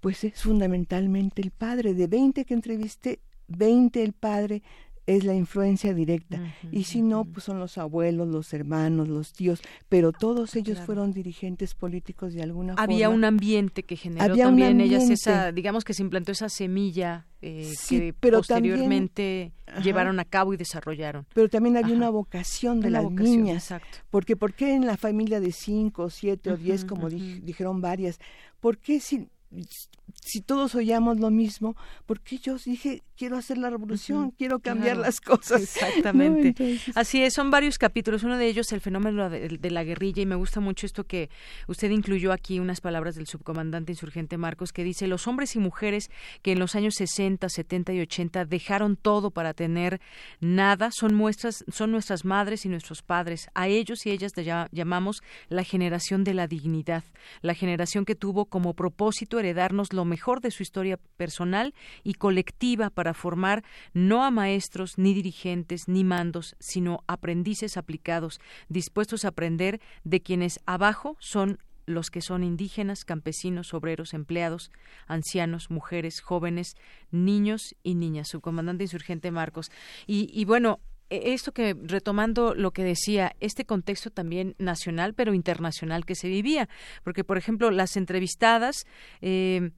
pues es fundamentalmente el padre. De 20 que entrevisté, 20 el padre, es la influencia directa. y si no, pues son los abuelos, los hermanos, los tíos, pero todos ellos fueron dirigentes políticos de alguna forma. Había un ambiente que generó también ellas esa, digamos que se implantó esa semilla eh, que posteriormente llevaron a cabo y desarrollaron. Pero también había una vocación de las niñas. Porque ¿por qué en la familia de cinco, siete o diez, como dijeron varias, por qué si si todos oíamos lo mismo, porque yo dije, quiero hacer la revolución, quiero cambiar las cosas. Exactamente. Así es, son varios capítulos. Uno de ellos, el fenómeno de, la guerrilla, y me gusta mucho esto que usted incluyó aquí, unas palabras del subcomandante insurgente Marcos, que dice, los hombres y mujeres que en los años 60, 70 y 80 dejaron todo para tener nada, son, muestras, son nuestras madres y nuestros padres. A ellos y ellas llamamos la generación de la dignidad, la generación que tuvo como propósito heredarnos lo mejor de su historia personal y colectiva para formar no a maestros, ni dirigentes, ni mandos, sino aprendices aplicados, dispuestos a aprender de quienes abajo son los que son indígenas, campesinos, obreros, empleados, ancianos, mujeres, jóvenes, niños y niñas. Subcomandante insurgente Marcos. Y, y bueno, e, esto que retomando lo que decía, este contexto también nacional, pero internacional que se vivía, porque por ejemplo las entrevistadas eh,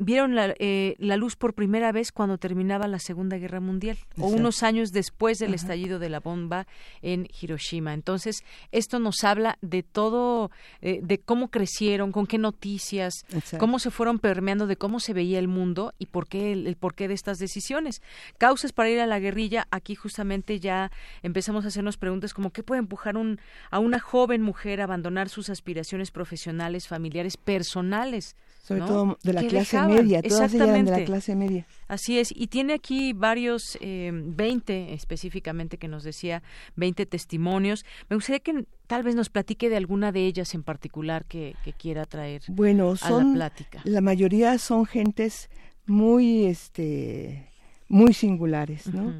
vieron eh, la, luz por primera vez cuando terminaba la Segunda Guerra Mundial o unos años después del estallido de la bomba en Hiroshima. Entonces, esto nos habla de todo, eh, de cómo crecieron, con qué noticias, cómo se fueron permeando, de cómo se veía el mundo y por qué el, porqué de estas decisiones. Causas para ir a la guerrilla, aquí justamente ya empezamos a hacernos preguntas como qué puede empujar un, a una joven mujer a abandonar sus aspiraciones profesionales, familiares, personales sobre todo de la clase media, todas ellas de la clase media. Así es, y tiene aquí varios, eh, 20 específicamente que nos decía, 20 testimonios. Me gustaría que tal vez nos platique de alguna de ellas en particular que, quiera traer bueno, son, a la plática. La mayoría son gentes muy, este, muy singulares, ¿no?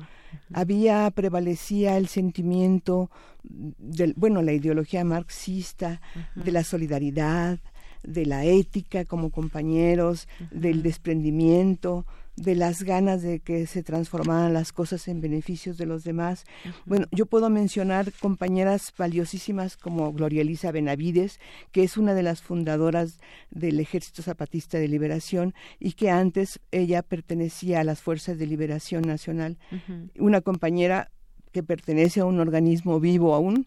Había, prevalecía el sentimiento, del, bueno, la ideología marxista, de la solidaridad, de la ética como compañeros, del desprendimiento, de las ganas de que se transformaran las cosas en beneficios de los demás. Bueno, yo puedo mencionar compañeras valiosísimas como Gloria Elisa Benavides, que es una de las fundadoras del Ejército Zapatista de Liberación y que antes ella pertenecía a las Fuerzas de Liberación Nacional. Una compañera que pertenece a un organismo vivo aún,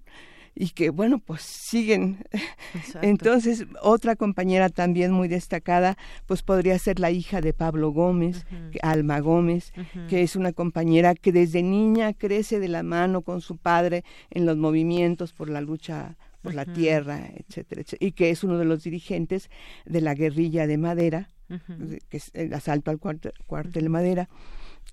y que bueno pues siguen. Entonces otra compañera también muy destacada pues podría ser la hija de Pablo Gómez Alma Gómez que es una compañera que desde niña crece de la mano con su padre en los movimientos por la lucha por la tierra etcétera, etcétera, y que es uno de los dirigentes de la guerrilla de Madera que es el asalto al cuartel, cuartel Madera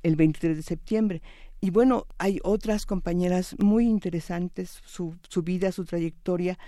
el 23 de septiembre. Y bueno, hay otras compañeras muy interesantes, su, su vida, su trayectoria,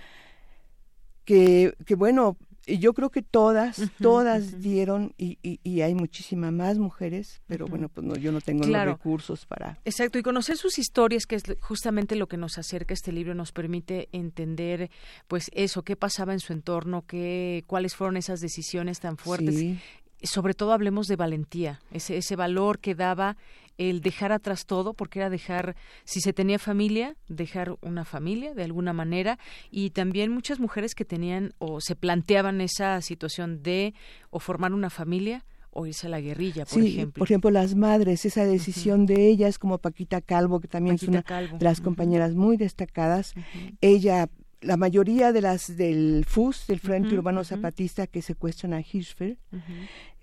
que, que bueno, yo creo que todas, todas dieron, y, y, hay muchísimas más mujeres, pero bueno, pues no, yo no tengo los recursos para... Exacto, y conocer sus historias, que es justamente lo que nos acerca este libro, nos permite entender, pues eso, qué pasaba en su entorno, qué, cuáles fueron esas decisiones tan fuertes. Sobre todo hablemos de valentía, ese, ese valor que daba el dejar atrás todo, porque era dejar, si se tenía familia, dejar una familia de alguna manera, y también muchas mujeres que tenían o se planteaban esa situación de o formar una familia o irse a la guerrilla, por sí, ejemplo. Por ejemplo, las madres, esa decisión de ellas, como Paquita Calvo, que también es una de las compañeras muy destacadas, ella la mayoría de las del FUS, del Frente Urbano Zapatista que secuestran a Hirschfeld,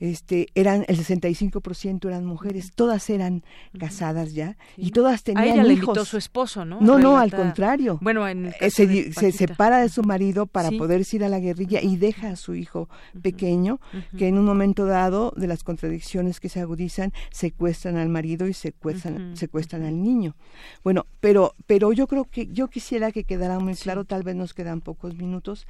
este, eran el 65% eran mujeres, todas eran casadas ya y todas tenían a ella le invitó su esposo, ¿no? No, no, al contrario. Bueno, en eh, se, se, separa de su marido para poder ir a la guerrilla y deja a su hijo pequeño que en un momento dado de las contradicciones que se agudizan secuestran al marido y secuestran secuestran al niño. Bueno, pero pero yo creo que yo quisiera que quedara muy claro, tal vez nos quedan pocos minutos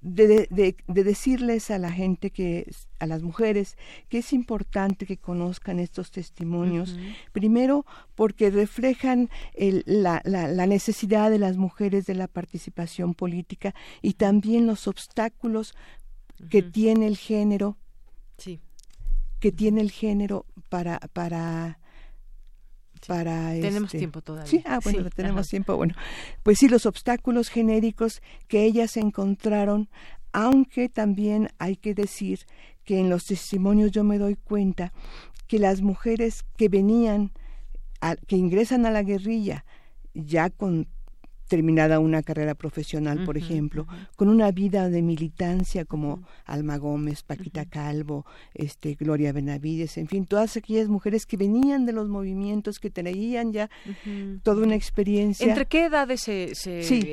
de, de, de decirles a la gente que a las mujeres que es importante que conozcan estos testimonios. Primero, porque reflejan la, la, necesidad de las mujeres de la participación política y también los obstáculos que tiene el género. Sí. Que tiene el género para, para para tenemos este, tiempo todavía sí ah bueno tenemos tiempo bueno pues sí los obstáculos genéricos que ellas encontraron aunque también hay que decir que en los testimonios yo me doy cuenta que las mujeres que venían, que ingresan a la guerrilla ya con terminada una carrera profesional, por ejemplo, con una vida de militancia como Alma Gómez, Paquita Calvo, este Gloria Benavides, en fin, todas aquellas mujeres que venían de los movimientos, que traían ya toda una experiencia. ¿Entre qué edades se,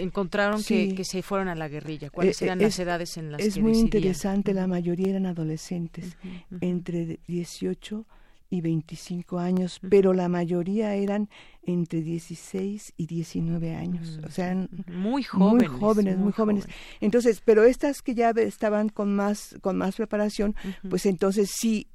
encontraron que, se fueron a la guerrilla? ¿Cuáles eh, eran las edades en las es que Es muy interesante, la mayoría eran adolescentes, entre 18 y 25 años, pero la mayoría eran entre 16 y 19 años, o sea, muy jóvenes, muy jóvenes, muy, jóvenes. Entonces, pero estas que ya estaban con más con más preparación, pues entonces sí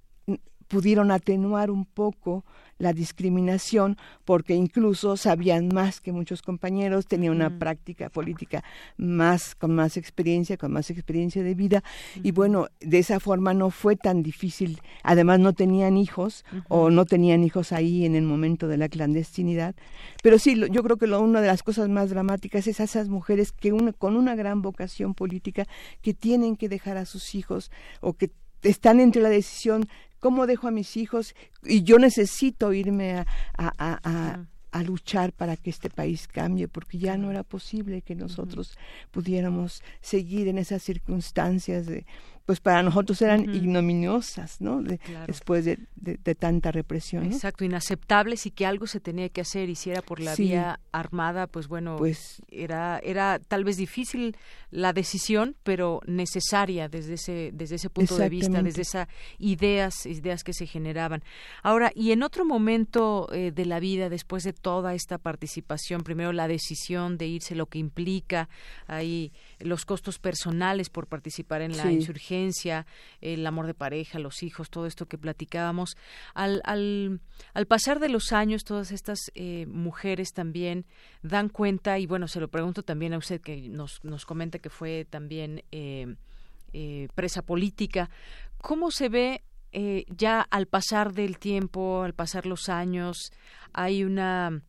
pudieron atenuar un poco la discriminación porque incluso sabían más que muchos compañeros, tenían una práctica política más con más experiencia, con más experiencia de vida y bueno, de esa forma no fue tan difícil. Además no tenían hijos o no tenían hijos ahí en el momento de la clandestinidad, pero sí yo creo que lo, una de las cosas más dramáticas es esas mujeres que con una gran vocación política que tienen que dejar a sus hijos o que están entre la decisión ¿Cómo dejo a mis hijos? Y yo necesito irme a, a, a, luchar para que este país cambie, porque ya no era posible que nosotros pudiéramos seguir en esas circunstancias de, pues para nosotros eran ignominiosas, ¿no? Después de, tanta represión. Exacto, inaceptables y que algo se tenía que hacer, y si era por la vía armada, pues bueno, pues, era, era tal vez difícil la decisión, pero necesaria desde ese, desde ese punto de vista, desde esas ideas, ideas que se generaban. Ahora, y en otro momento eh, de la vida, después de toda esta participación, primero la decisión de irse, lo que implica ahí los costos personales por participar en la insurgencia, el amor de pareja, los hijos, todo esto que platicábamos. Al, al, al pasar de los años, todas estas eh, mujeres también dan cuenta, y bueno, se lo pregunto también a usted que nos, nos comenta que fue también eh, eh, presa política, ¿cómo se ve ya al pasar del tiempo, al pasar los años, hay una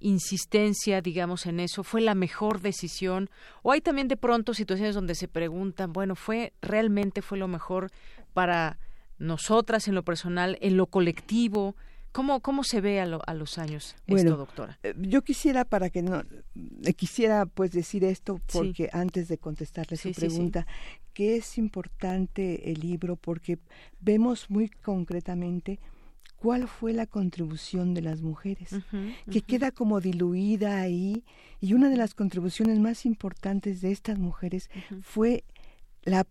insistencia, digamos, en eso? ¿Fue la mejor decisión? ¿O hay también de pronto situaciones donde se preguntan, bueno, ¿fue realmente fue lo mejor para nosotras en lo personal, en lo colectivo? ¿Cómo, cómo se ve a, a los años esto, doctora? Eh, yo quisiera, para que no, quisiera pues decir esto, porque antes de contestarle su pregunta, que es importante el libro porque vemos muy concretamente cuál fue la contribución de las mujeres, que queda como diluida ahí. Y una de las contribuciones más importantes de estas mujeres fue la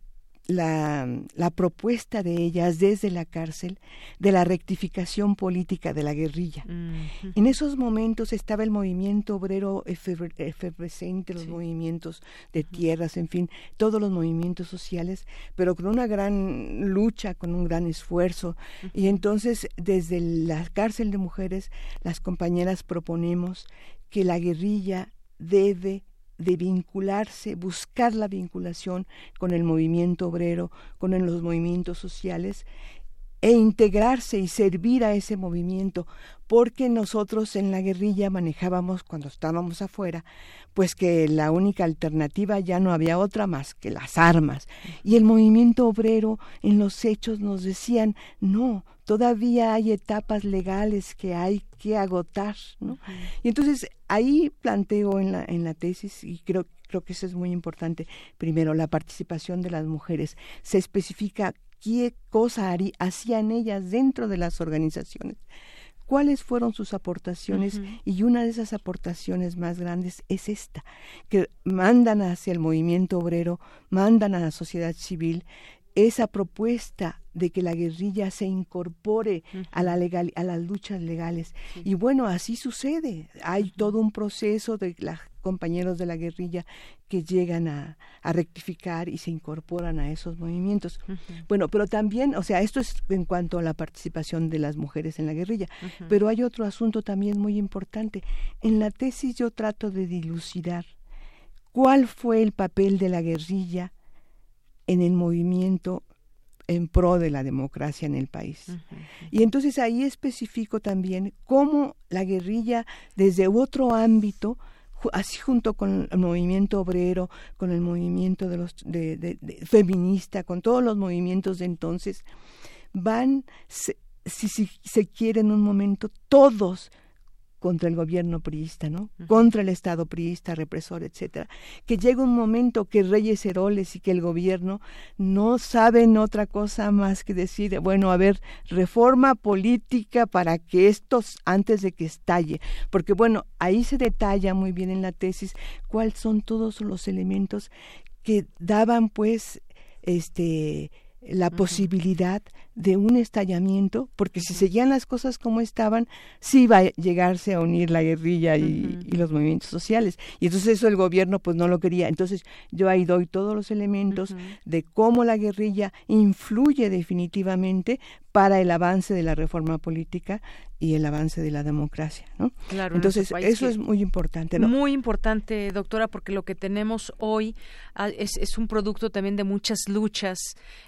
la, la, propuesta de ellas desde la cárcel de la rectificación política de la guerrilla. En esos momentos estaba el movimiento obrero efervescente, los movimientos de tierras, en fin, todos los movimientos sociales, pero con una gran lucha, con un gran esfuerzo. Y entonces, desde la cárcel de mujeres, las compañeras proponemos que la guerrilla debe de vincularse, buscar la vinculación con el movimiento obrero, con los movimientos sociales e integrarse y servir a ese movimiento, porque nosotros en la guerrilla manejábamos cuando estábamos afuera, pues que la única alternativa ya no había otra más que las armas. Y el movimiento obrero en los hechos nos decían, no, todavía hay etapas legales que hay que agotar, ¿no? Y entonces ahí planteo en la, en la tesis, y creo, creo que eso es muy importante, primero, la participación de las mujeres. Se especifica qué cosa hacían ellas dentro de las organizaciones. Cuáles fueron sus aportaciones y una de esas aportaciones más grandes es esta, que mandan hacia el movimiento obrero, mandan a la sociedad civil esa propuesta de que la guerrilla se incorpore a, la legal, a las luchas legales. Y bueno, así sucede. Hay todo un proceso de los compañeros de la guerrilla que llegan a, rectificar y se incorporan a esos movimientos. Bueno, pero también, o sea, esto es en cuanto a la participación de las mujeres en la guerrilla, pero hay otro asunto también muy importante. En la tesis yo trato de dilucidar cuál fue el papel de la guerrilla en el movimiento en pro de la democracia en el país. Y entonces ahí especifico también cómo la guerrilla desde otro ámbito así junto con el movimiento obrero, con el movimiento de los de, feminista, con todos los movimientos de entonces, van, si, si se quiere en un momento, todos contra el gobierno priista, ¿no? Contra el Estado priista, represor, etcétera. Que llega un momento que Reyes Heroles y que el gobierno no saben otra cosa más que decir, bueno, a ver, reforma política para que estos, antes de que estalle, porque bueno, ahí se detalla muy bien en la tesis cuáles son todos los elementos que daban pues este la posibilidad de un estallamiento, porque si seguían las cosas como estaban, sí iba a llegarse a unir la guerrilla y, los movimientos sociales. Y entonces eso el gobierno pues no lo quería. Entonces yo ahí doy todos los elementos de cómo la guerrilla influye definitivamente para el avance de la reforma política y el avance de la democracia, ¿no? Claro. Entonces eso es muy importante, ¿no? Muy importante, doctora, porque lo que tenemos hoy ah, es, es un producto también de muchas luchas,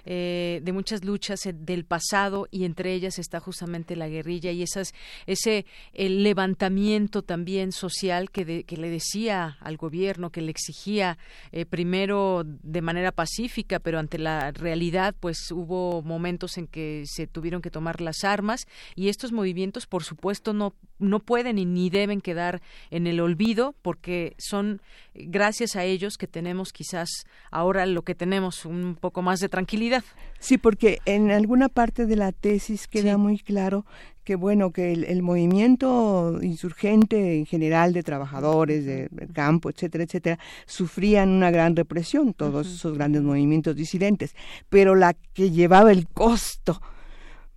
eh, de muchas luchas de el pasado y entre ellas está justamente la guerrilla y esas, ese el levantamiento también social que, que le decía al gobierno, que le exigía eh, primero de manera pacífica, pero ante la realidad pues hubo momentos en que se tuvieron que tomar las armas y estos movimientos por supuesto no, no pueden y ni deben quedar en el olvido porque son gracias a ellos que tenemos quizás ahora lo que tenemos un poco más de tranquilidad. Sí, porque en alguna parte de la tesis queda muy claro que bueno que el, movimiento insurgente en general de trabajadores de, campo etcétera etcétera sufrían una gran represión todos esos grandes movimientos disidentes. Pero la que llevaba el costo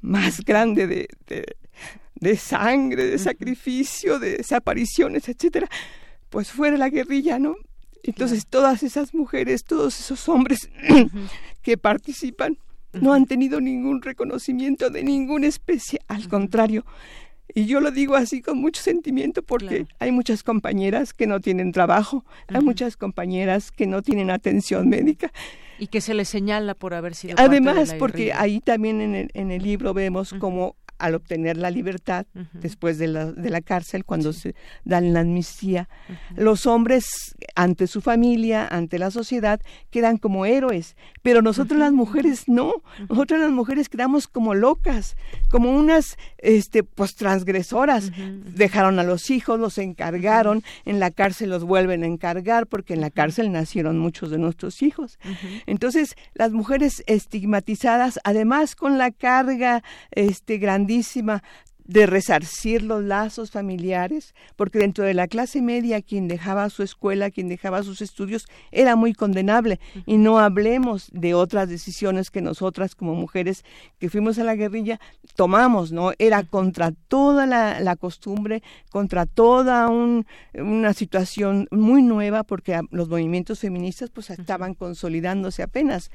más grande de, de, sangre de sacrificio de desapariciones etcétera pues fuera la guerrilla no entonces todas esas mujeres todos esos hombres que participan no han tenido ningún reconocimiento de ninguna especie, al contrario. Y yo lo digo así con mucho sentimiento porque hay muchas compañeras que no tienen trabajo, hay muchas compañeras que no tienen atención médica. Y que se les señala por haber sido. Además, porque ahí también en el, en el libro vemos como al obtener la libertad después de la, de la cárcel, cuando se dan la amnistía, los hombres ante su familia, ante la sociedad, quedan como héroes, pero nosotros las mujeres no, nosotras las mujeres quedamos como locas, como unas este, pues transgresoras, dejaron a los hijos, los encargaron, en la cárcel los vuelven a encargar, porque en la cárcel nacieron muchos de nuestros hijos. Entonces, las mujeres estigmatizadas, además con la carga este, grande lindísima de resarcir los lazos familiares, porque dentro de la clase media quien dejaba su escuela, quien dejaba sus estudios, era muy condenable. Y no hablemos de otras decisiones que nosotras como mujeres que fuimos a la guerrilla tomamos, ¿no? Era contra toda la, costumbre, contra toda una situación muy nueva, porque los movimientos feministas pues estaban consolidándose apenas.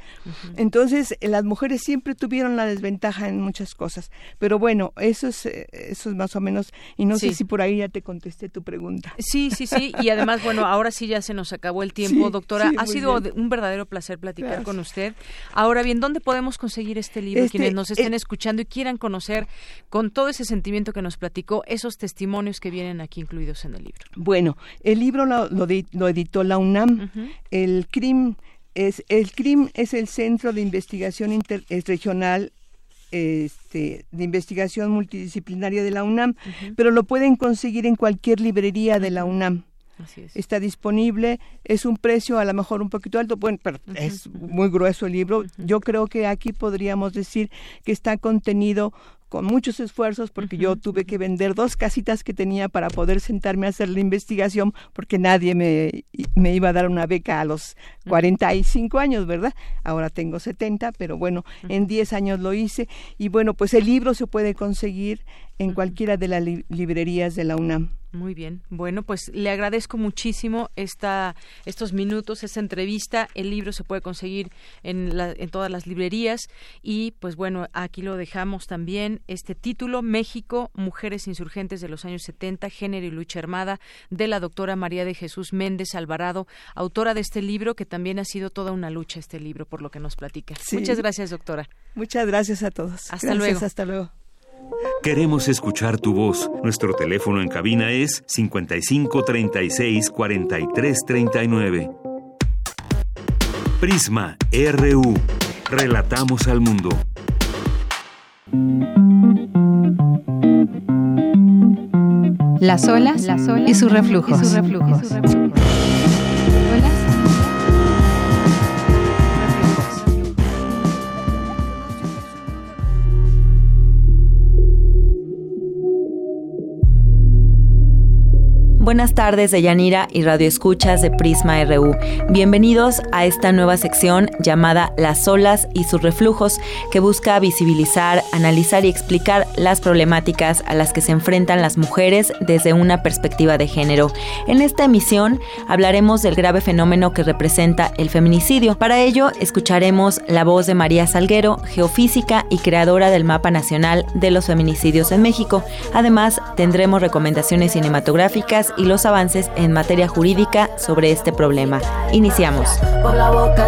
Entonces, las mujeres siempre tuvieron la desventaja en muchas cosas. Pero bueno, eso es eh, eso es más o menos, y no sé si por ahí ya te contesté tu pregunta. Sí, sí, sí, y además, bueno, ahora sí ya se nos acabó el tiempo, doctora. ha sido un verdadero placer platicar con usted. Ahora bien, ¿dónde podemos conseguir este libro? Este, Quienes nos estén eh, escuchando y quieran conocer con todo ese sentimiento que nos platicó, esos testimonios que vienen aquí incluidos en el libro. Bueno, el libro lo, lo, editó la UNAM, el CRIM es el CRIM es el Centro de Investigación Interregional este, de investigación multidisciplinaria de la UNAM, pero lo pueden conseguir en cualquier librería de la UNAM. Está disponible, es un precio a lo mejor un poquito alto, bueno, pero es muy grueso el libro. Yo creo que aquí podríamos decir que está contenido con muchos esfuerzos porque yo tuve que vender dos casitas que tenía para poder sentarme a hacer la investigación porque nadie me, me iba a dar una beca a los 45 años, ¿verdad? Ahora tengo 70, pero bueno, en 10 años lo hice. Y bueno, pues el libro se puede conseguir en cualquiera de las librerías de la UNAM. Muy bien. Bueno, pues le agradezco muchísimo esta, estos minutos, esta entrevista. El libro se puede conseguir en, en todas las librerías y pues bueno, aquí lo dejamos también. Este título, México, Mujeres Insurgentes de los años 70, Género y Lucha Armada, de la doctora María de Jesús Méndez Alvarado, autora de este libro, que también ha sido toda una lucha este libro, por lo que nos platica. Muchas gracias, doctora. Muchas gracias a todos. Hasta luego. Hasta luego. Queremos escuchar tu voz. Nuestro teléfono en cabina es 55 36 43 39. Prisma RU. Relatamos al mundo. Las olas, Las olas y sus reflujos. Y sus reflujos. Buenas tardes de Yanira y Radio Escuchas de Prisma RU. Bienvenidos a esta nueva sección llamada Las olas y sus reflujos que busca visibilizar, analizar y explicar las problemáticas a las que se enfrentan las mujeres desde una perspectiva de género. En esta emisión hablaremos del grave fenómeno que representa el feminicidio. Para ello escucharemos la voz de María Salguero, geofísica y creadora del Mapa Nacional de los Feminicidios en México. Además, tendremos recomendaciones cinematográficas y los avances en materia jurídica sobre este problema. Iniciamos. Por la boca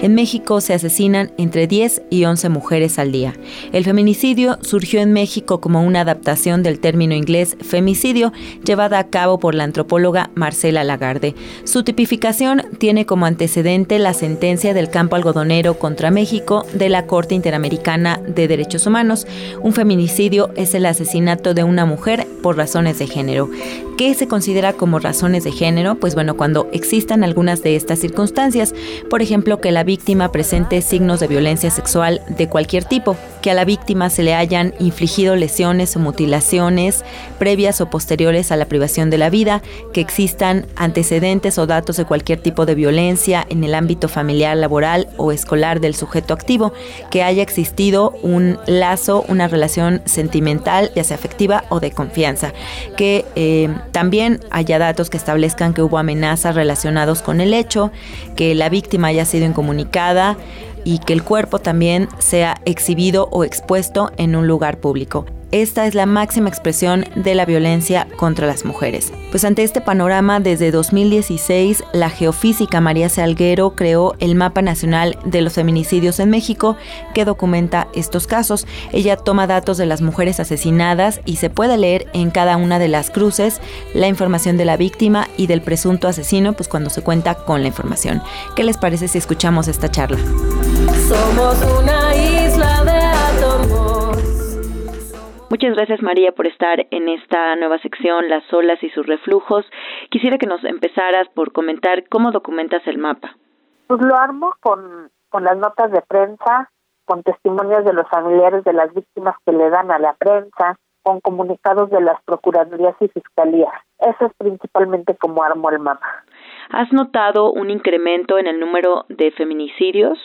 en México se asesinan entre 10 y 11 mujeres al día. El feminicidio surgió en México como una adaptación del término inglés femicidio llevada a cabo por la antropóloga Marcela Lagarde. Su tipificación tiene como antecedente la sentencia del campo algodonero contra México de la Corte Interamericana de Derechos Humanos. Un feminicidio es el asesinato de una mujer por razones de género. ¿Qué se considera como razones de género? Pues bueno, cuando existan algunas de estas circunstancias, por ejemplo, que la víctima presente signos de violencia sexual de cualquier tipo, que a la víctima se le hayan infligido lesiones o mutilaciones previas o posteriores a la privación de la vida, que existan antecedentes o datos de cualquier tipo de violencia en el ámbito familiar, laboral o escolar del sujeto activo, que haya existido un lazo, una relación sentimental, ya sea afectiva o de confianza, que eh, también haya datos que establezcan que hubo amenazas relacionados con el hecho, que la víctima haya sido incomunicada y que el cuerpo también sea exhibido o expuesto en un lugar público. Esta es la máxima expresión de la violencia contra las mujeres. Pues ante este panorama, desde 2016, la geofísica María Salguero creó el Mapa Nacional de los Feminicidios en México, que documenta estos casos. Ella toma datos de las mujeres asesinadas y se puede leer en cada una de las cruces la información de la víctima y del presunto asesino, pues cuando se cuenta con la información. ¿Qué les parece si escuchamos esta charla? Somos una Muchas gracias María por estar en esta nueva sección, las olas y sus reflujos. Quisiera que nos empezaras por comentar cómo documentas el mapa. Pues lo armo con, con las notas de prensa, con testimonios de los familiares de las víctimas que le dan a la prensa, con comunicados de las procuradurías y fiscalías. Eso es principalmente como armo el mapa. ¿Has notado un incremento en el número de feminicidios?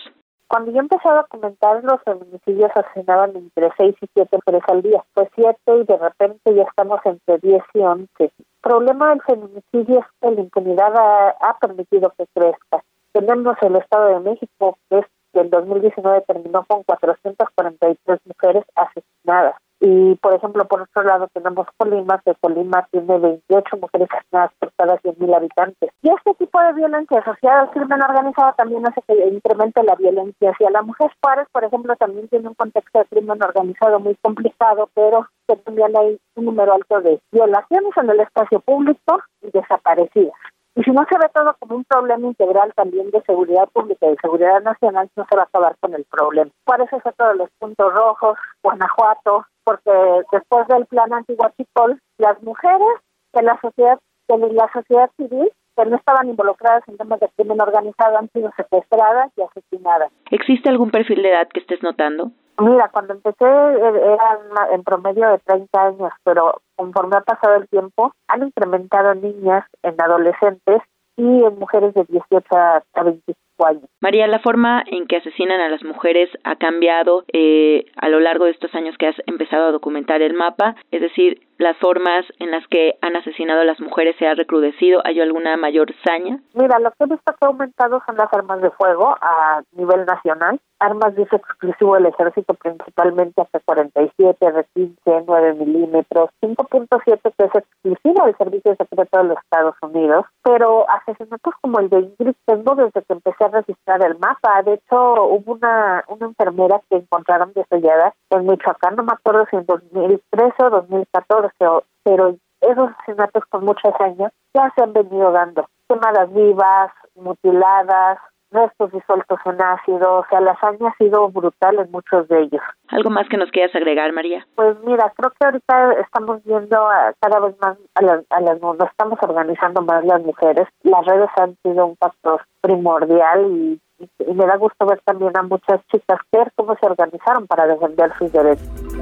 Cuando yo empecé a documentar, los feminicidios asesinaban entre 6 y 7 mujeres al día. Fue 7 y de repente ya estamos entre 10 y 11. El problema del feminicidio es que la impunidad ha, permitido que crezca. Tenemos el Estado de México, que es que en 2019 terminó con 443 mujeres asesinadas. Y, por ejemplo, por otro lado tenemos Colima, que Colima tiene 28 mujeres asesinadas por cada 100.000 habitantes. Y este tipo de violencia asociada al crimen organizado también hace que incremente la violencia hacia la mujer. Juárez, por ejemplo, también tiene un contexto de crimen organizado muy complicado, pero también hay un número alto de violaciones en el espacio público y desaparecidas. Y si no se ve todo como un problema integral también de seguridad pública y de seguridad nacional, no se va a acabar con el problema. ¿Cuál es eso de los puntos rojos? Guanajuato, porque después del plan antiguachicol, las mujeres de la sociedad, de la sociedad civil que no estaban involucradas en temas de crimen organizado han sido secuestradas y asesinadas. ¿Existe algún perfil de edad que estés notando? Mira, cuando empecé eh, eran en promedio de 30 años, pero conforme ha pasado el tiempo, han incrementado niñas en adolescentes y en mujeres de 18 a 25 años. María, la forma en que asesinan a las mujeres ha cambiado eh, a lo largo de estos años que has empezado a documentar el mapa, es decir, las formas en las que han asesinado a las mujeres se ha recrudecido? ¿Hay alguna mayor saña? Mira, lo que he visto que ha aumentado son las armas de fuego a nivel nacional. Armas de uso exclusivo del ejército, principalmente hasta 47, de 15, 9 milímetros, 5.7 que es exclusivo del Servicio Secreto de los Estados Unidos. Pero asesinatos como el de Ingrid tengo desde que empecé a registrar el mapa. De hecho, hubo una, una enfermera que encontraron desollada en Michoacán, no me acuerdo si en 2013 o 2014 pero esos asesinatos con muchos años ya se han venido dando. Quemadas vivas, mutiladas, restos disueltos en ácido, o sea, la hazaña ha sido brutal en muchos de ellos. ¿Algo más que nos quieras agregar, María? Pues mira, creo que ahorita estamos viendo cada vez más a las, a las, nos estamos organizando más las mujeres. Las redes han sido un factor primordial y, y me da gusto ver también a muchas chicas ver cómo se organizaron para defender sus derechos.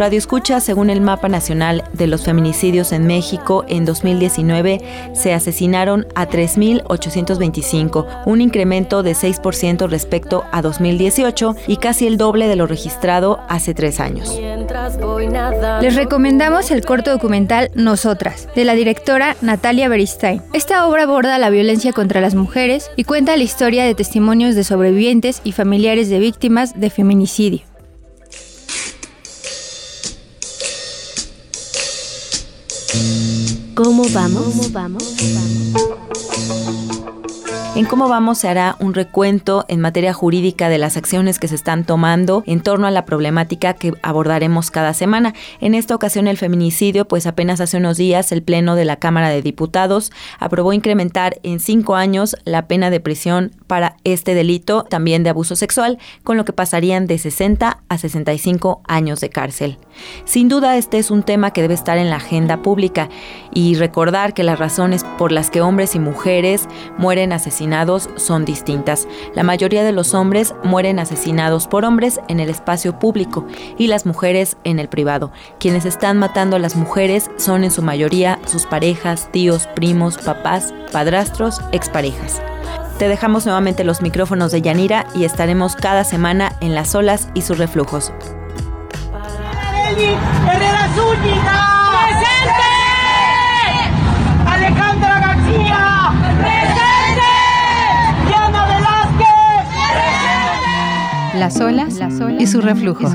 Radio Escucha, según el Mapa Nacional de los Feminicidios en México, en 2019 se asesinaron a 3.825, un incremento de 6% respecto a 2018 y casi el doble de lo registrado hace tres años. Les recomendamos el corto documental Nosotras, de la directora Natalia Beristain. Esta obra aborda la violencia contra las mujeres y cuenta la historia de testimonios de sobrevivientes y familiares de víctimas de feminicidio. ¿Cómo vamos? ¿Cómo vamos? En cómo vamos se hará un recuento en materia jurídica de las acciones que se están tomando en torno a la problemática que abordaremos cada semana. En esta ocasión el feminicidio, pues apenas hace unos días el Pleno de la Cámara de Diputados aprobó incrementar en cinco años la pena de prisión para este delito, también de abuso sexual, con lo que pasarían de 60 a 65 años de cárcel. Sin duda este es un tema que debe estar en la agenda pública y recordar que las razones por las que hombres y mujeres mueren asesinados son distintas. La mayoría de los hombres mueren asesinados por hombres en el espacio público y las mujeres en el privado. Quienes están matando a las mujeres son en su mayoría sus parejas, tíos, primos, papás, padrastros, exparejas. Te dejamos nuevamente los micrófonos de Yanira y estaremos cada semana en las olas y sus reflujos. Alejandra García. las olas, y sus reflujos.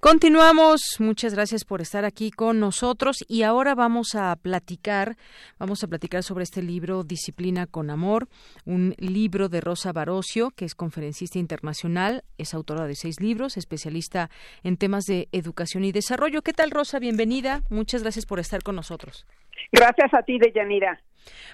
Continuamos, muchas gracias por estar aquí con nosotros y ahora vamos a platicar, vamos a platicar sobre este libro Disciplina con Amor, un libro de Rosa Barocio, que es conferencista internacional, es autora de seis libros, especialista en temas de educación y desarrollo. ¿Qué tal, Rosa? Bienvenida, muchas gracias por estar con nosotros. Gracias a ti, Deyanira.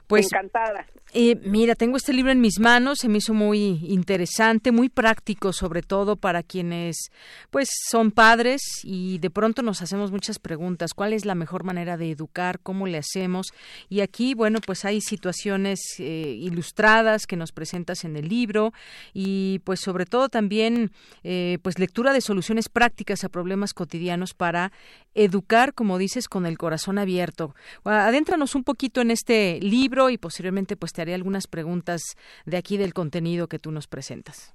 Pues, Encantada. Eh, mira, tengo este libro en mis manos, se me hizo muy interesante, muy práctico, sobre todo para quienes, pues, son padres y de pronto nos hacemos muchas preguntas. ¿Cuál es la mejor manera de educar? ¿Cómo le hacemos? Y aquí, bueno, pues hay situaciones eh, ilustradas que nos presentas en el libro y, pues, sobre todo también, eh, pues, lectura de soluciones prácticas a problemas cotidianos para educar, como dices, con el corazón abierto. Adéntranos un poquito en este libro y posteriormente pues te haré algunas preguntas de aquí del contenido que tú nos presentas.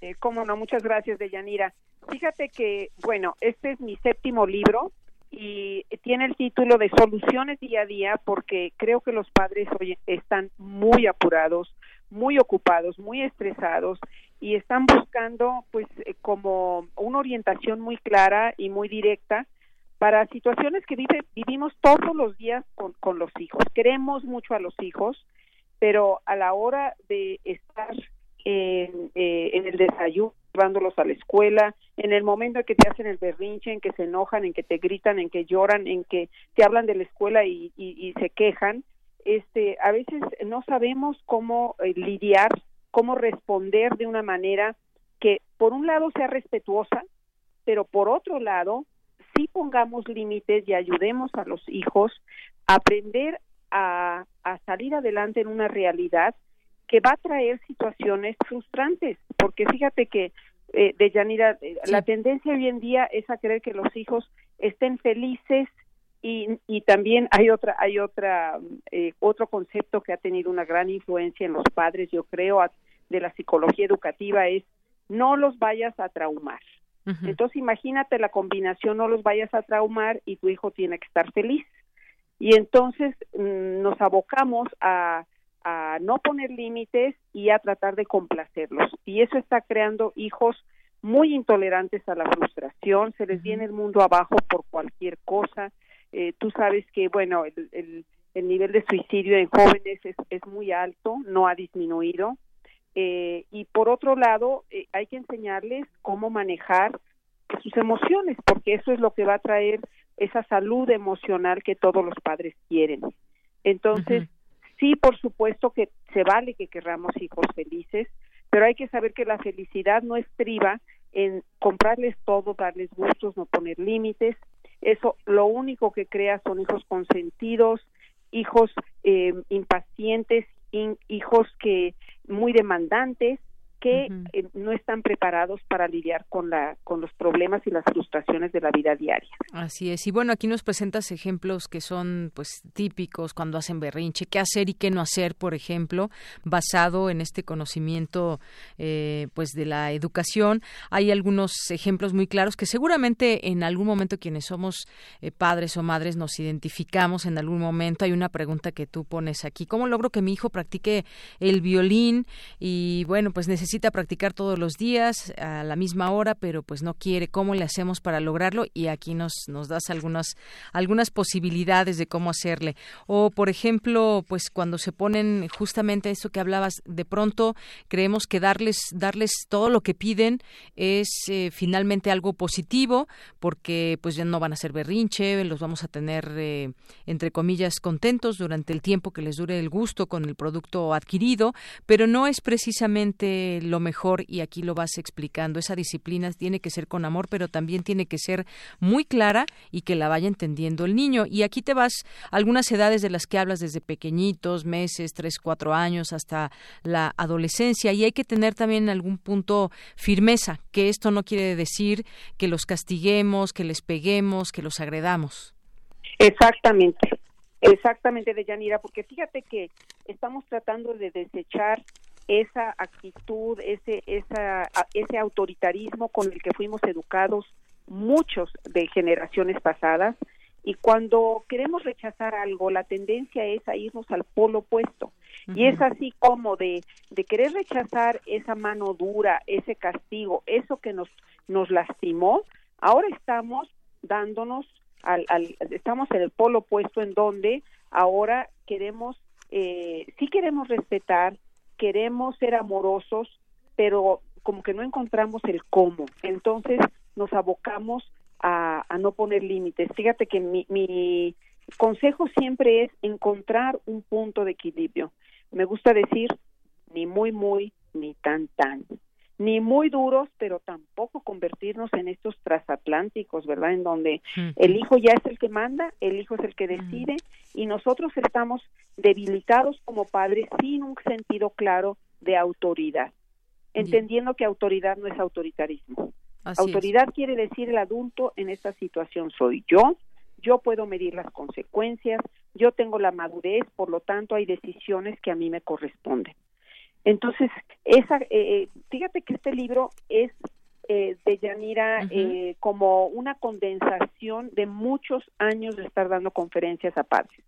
Eh, cómo no, muchas gracias, Deyanira. Fíjate que, bueno, este es mi séptimo libro y tiene el título de Soluciones día a día porque creo que los padres hoy están muy apurados, muy ocupados, muy estresados y están buscando pues eh, como una orientación muy clara y muy directa para situaciones que vive, vivimos todos los días con, con los hijos. Queremos mucho a los hijos, pero a la hora de estar en, eh, en el desayuno, llevándolos a la escuela, en el momento en que te hacen el berrinche, en que se enojan, en que te gritan, en que lloran, en que te hablan de la escuela y, y, se quejan, este, a veces no sabemos cómo eh, lidiar, cómo responder de una manera que por un lado sea respetuosa, pero por otro lado sí pongamos límites y ayudemos a los hijos a aprender a, salir adelante en una realidad que va a traer situaciones frustrantes, porque fíjate que eh, de Yanira, eh, la tendencia hoy en día es a creer que los hijos estén felices y, y también hay otra hay otra eh, otro concepto que ha tenido una gran influencia en los padres, yo creo, de la psicología educativa es no los vayas a traumar. Entonces imagínate la combinación, no los vayas a traumar y tu hijo tiene que estar feliz. Y entonces mm, nos abocamos a, a no poner límites y a tratar de complacerlos. Y eso está creando hijos muy intolerantes a la frustración, se les viene el mundo abajo por cualquier cosa. Eh, tú sabes que, bueno, el, el, el, nivel de suicidio en jóvenes es, es muy alto, no ha disminuido. Eh, y por otro lado, eh, hay que enseñarles cómo manejar sus emociones, porque eso es lo que va a traer esa salud emocional que todos los padres quieren. Entonces, sí, por supuesto que se vale que querramos hijos felices, pero hay que saber que la felicidad no estriba en comprarles todo, darles gustos, no poner límites. Eso lo único que crea son hijos consentidos, hijos eh, impacientes, hijos que muy demandantes que eh, no están preparados para lidiar con la con los problemas y las frustraciones de la vida diaria. Así es. Y bueno, aquí nos presentas ejemplos que son pues típicos cuando hacen berrinche, qué hacer y qué no hacer, por ejemplo, basado en este conocimiento eh, pues de la educación. Hay algunos ejemplos muy claros que seguramente en algún momento quienes somos eh, padres o madres nos identificamos en algún momento. Hay una pregunta que tú pones aquí, ¿cómo logro que mi hijo practique el violín? Y bueno, pues necesito necesita practicar todos los días a la misma hora, pero pues no quiere. ¿Cómo le hacemos para lograrlo? Y aquí nos, nos das algunas, algunas posibilidades de cómo hacerle. O, por ejemplo, pues cuando se ponen justamente eso que hablabas, de pronto creemos que darles, darles todo lo que piden es eh, finalmente algo positivo, porque pues ya no van a ser berrinche, los vamos a tener, eh, entre comillas, contentos durante el tiempo que les dure el gusto con el producto adquirido, pero no es precisamente lo mejor y aquí lo vas explicando. Esa disciplina tiene que ser con amor, pero también tiene que ser muy clara y que la vaya entendiendo el niño. Y aquí te vas algunas edades de las que hablas desde pequeñitos, meses, tres, cuatro años, hasta la adolescencia. Y hay que tener también en algún punto firmeza, que esto no quiere decir que los castiguemos, que les peguemos, que los agredamos. Exactamente. Exactamente, Deyanira, porque fíjate que estamos tratando de desechar esa actitud, ese, esa, ese autoritarismo con el que fuimos educados muchos de generaciones pasadas y cuando queremos rechazar algo, la tendencia es a irnos al polo opuesto. Y es así como de, de querer rechazar esa mano dura, ese castigo, eso que nos, nos lastimó, Ahora estamos dándonos, al, al, estamos en el polo opuesto en donde ahora queremos, eh, sí queremos respetar, queremos ser amorosos, pero como que no encontramos el cómo. Entonces nos abocamos a, a no poner límites. Fíjate que mi, mi consejo siempre es encontrar un punto de equilibrio. Me gusta decir ni muy, muy, ni tan, tan ni muy duros, pero tampoco convertirnos en estos transatlánticos, ¿verdad? En donde el hijo ya es el que manda, el hijo es el que decide y nosotros estamos debilitados como padres sin un sentido claro de autoridad, entendiendo que autoridad no es autoritarismo. autoridad quiere decir el adulto en esta situación soy yo, yo puedo medir las consecuencias, yo tengo la madurez, por lo tanto hay decisiones que a mí me corresponden. Entonces, esa, eh, eh, fíjate que este libro es eh, de Yanira eh, como una condensación de muchos años de estar dando conferencias a padres.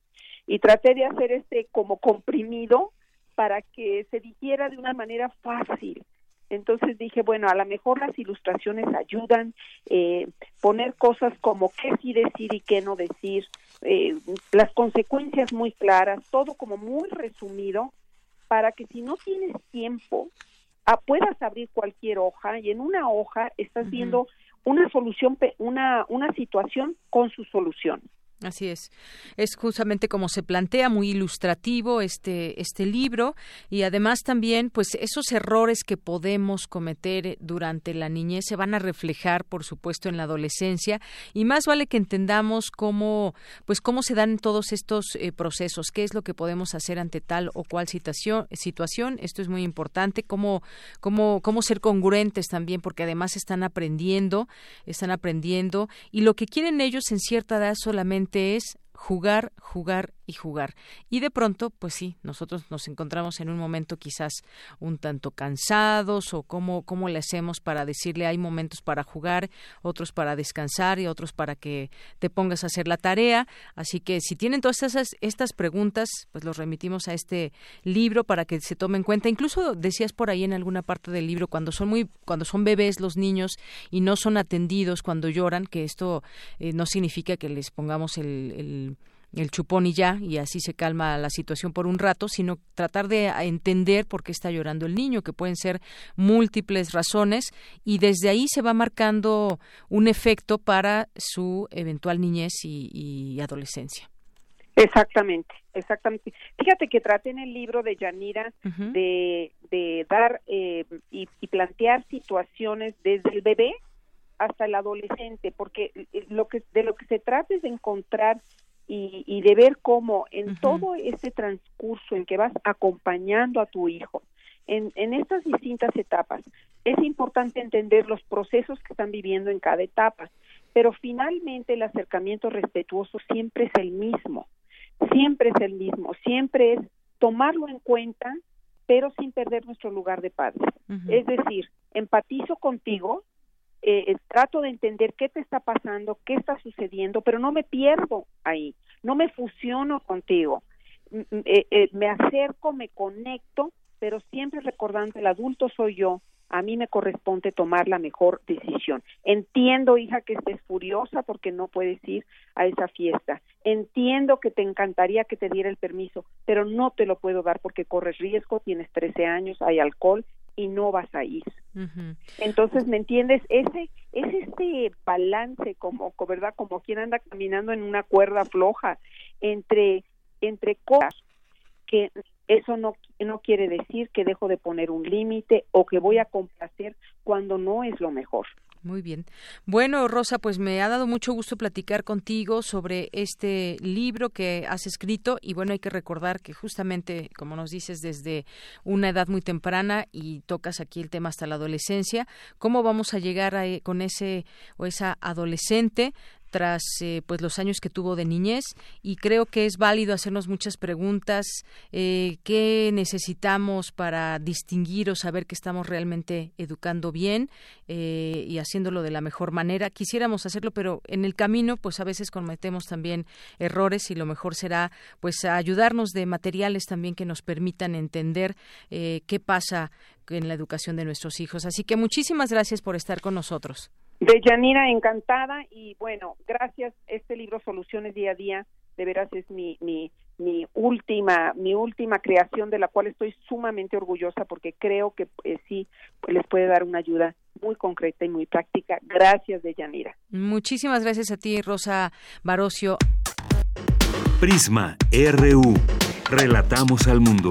Y traté de hacer este como comprimido para que se dijera de una manera fácil. Entonces dije, bueno, a lo mejor las ilustraciones ayudan, eh, poner cosas como qué sí decir y qué no decir, eh, las consecuencias muy claras, todo como muy resumido para que si no tienes tiempo ah, puedas abrir cualquier hoja y en una hoja estás viendo una solución, una, una situación con su solución. Así es. Es justamente como se plantea, muy ilustrativo este, este libro y además también, pues esos errores que podemos cometer durante la niñez se van a reflejar, por supuesto, en la adolescencia y más vale que entendamos cómo, pues cómo se dan todos estos eh, procesos, qué es lo que podemos hacer ante tal o cual situación, situación. Esto es muy importante, cómo, cómo, cómo ser congruentes también, porque además están aprendiendo, están aprendiendo y lo que quieren ellos en cierta edad solamente es jugar, jugar y jugar. Y de pronto, pues sí, nosotros nos encontramos en un momento quizás un tanto cansados o cómo, cómo le hacemos para decirle hay momentos para jugar, otros para descansar y otros para que te pongas a hacer la tarea. Así que si tienen todas estas, estas preguntas, pues los remitimos a este libro para que se tome en cuenta. Incluso decías por ahí en alguna parte del libro, cuando son muy, cuando son bebés los niños y no son atendidos cuando lloran, que esto eh, no significa que les pongamos el el chupón y ya, y así se calma la situación por un rato, sino tratar de entender por qué está llorando el niño, que pueden ser múltiples razones, y desde ahí se va marcando un efecto para su eventual niñez y, adolescencia. Exactamente, exactamente. Fíjate que traté en el libro de Yanira de, de, dar eh, y, y plantear situaciones desde el bebé hasta el adolescente, porque eh, lo que de lo que se trata es de encontrar y, de ver cómo en todo ese transcurso en que vas acompañando a tu hijo, en, en estas distintas etapas, es importante entender los procesos que están viviendo en cada etapa, pero finalmente el acercamiento respetuoso siempre es el mismo, siempre es el mismo, siempre es tomarlo en cuenta, pero sin perder nuestro lugar de padre. Es decir, empatizo contigo, eh, trato de entender qué te está pasando, qué está sucediendo, pero no me pierdo ahí, no me fusiono contigo, eh, eh, me acerco, me conecto, pero siempre recordando el adulto soy yo, a mí me corresponde tomar la mejor decisión. Entiendo, hija, que estés furiosa porque no puedes ir a esa fiesta. Entiendo que te encantaría que te diera el permiso, pero no te lo puedo dar porque corres riesgo, tienes 13 años, hay alcohol y no vas a ir. Entonces, ¿me entiendes? Ese es este balance como, ¿verdad? Como quien anda caminando en una cuerda floja entre entre cosas que eso no no quiere decir que dejo de poner un límite o que voy a complacer cuando no es lo mejor. Muy bien. Bueno, Rosa, pues me ha dado mucho gusto platicar contigo sobre este libro que has escrito y bueno, hay que recordar que justamente, como nos dices, desde una edad muy temprana y tocas aquí el tema hasta la adolescencia, ¿cómo vamos a llegar a, con ese o esa adolescente tras eh, pues los años que tuvo de niñez y creo que es válido hacernos muchas preguntas eh, qué necesitamos para distinguir o saber que estamos realmente educando bien eh, y haciéndolo de la mejor manera quisiéramos hacerlo pero en el camino pues a veces cometemos también errores y lo mejor será pues ayudarnos de materiales también que nos permitan entender qué pasa en la educación de nuestros hijos así que muchísimas gracias por estar con nosotros De Yanira, encantada y bueno, gracias. Este libro Soluciones Día a Día, de veras es mi, mi, mi última, mi última creación de la cual estoy sumamente orgullosa porque creo que eh, sí les puede dar una ayuda muy concreta y muy práctica. Gracias, de Yanira. Muchísimas gracias a ti, Rosa Barocio. Prisma RU. Relatamos al mundo.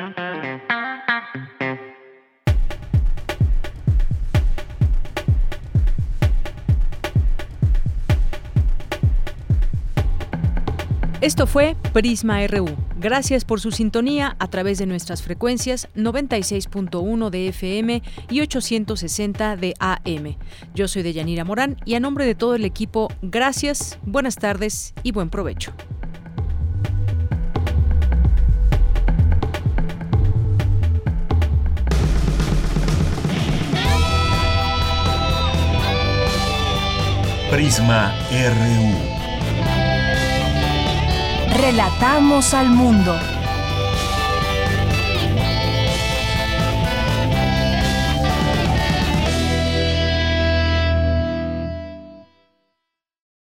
Esto fue Prisma RU. Gracias por su sintonía a través de nuestras frecuencias 96.1 de FM y 860 de AM. Yo soy Deyanira Morán y a nombre de todo el equipo, gracias, buenas tardes y buen provecho. Prisma RU. Relatamos al mundo.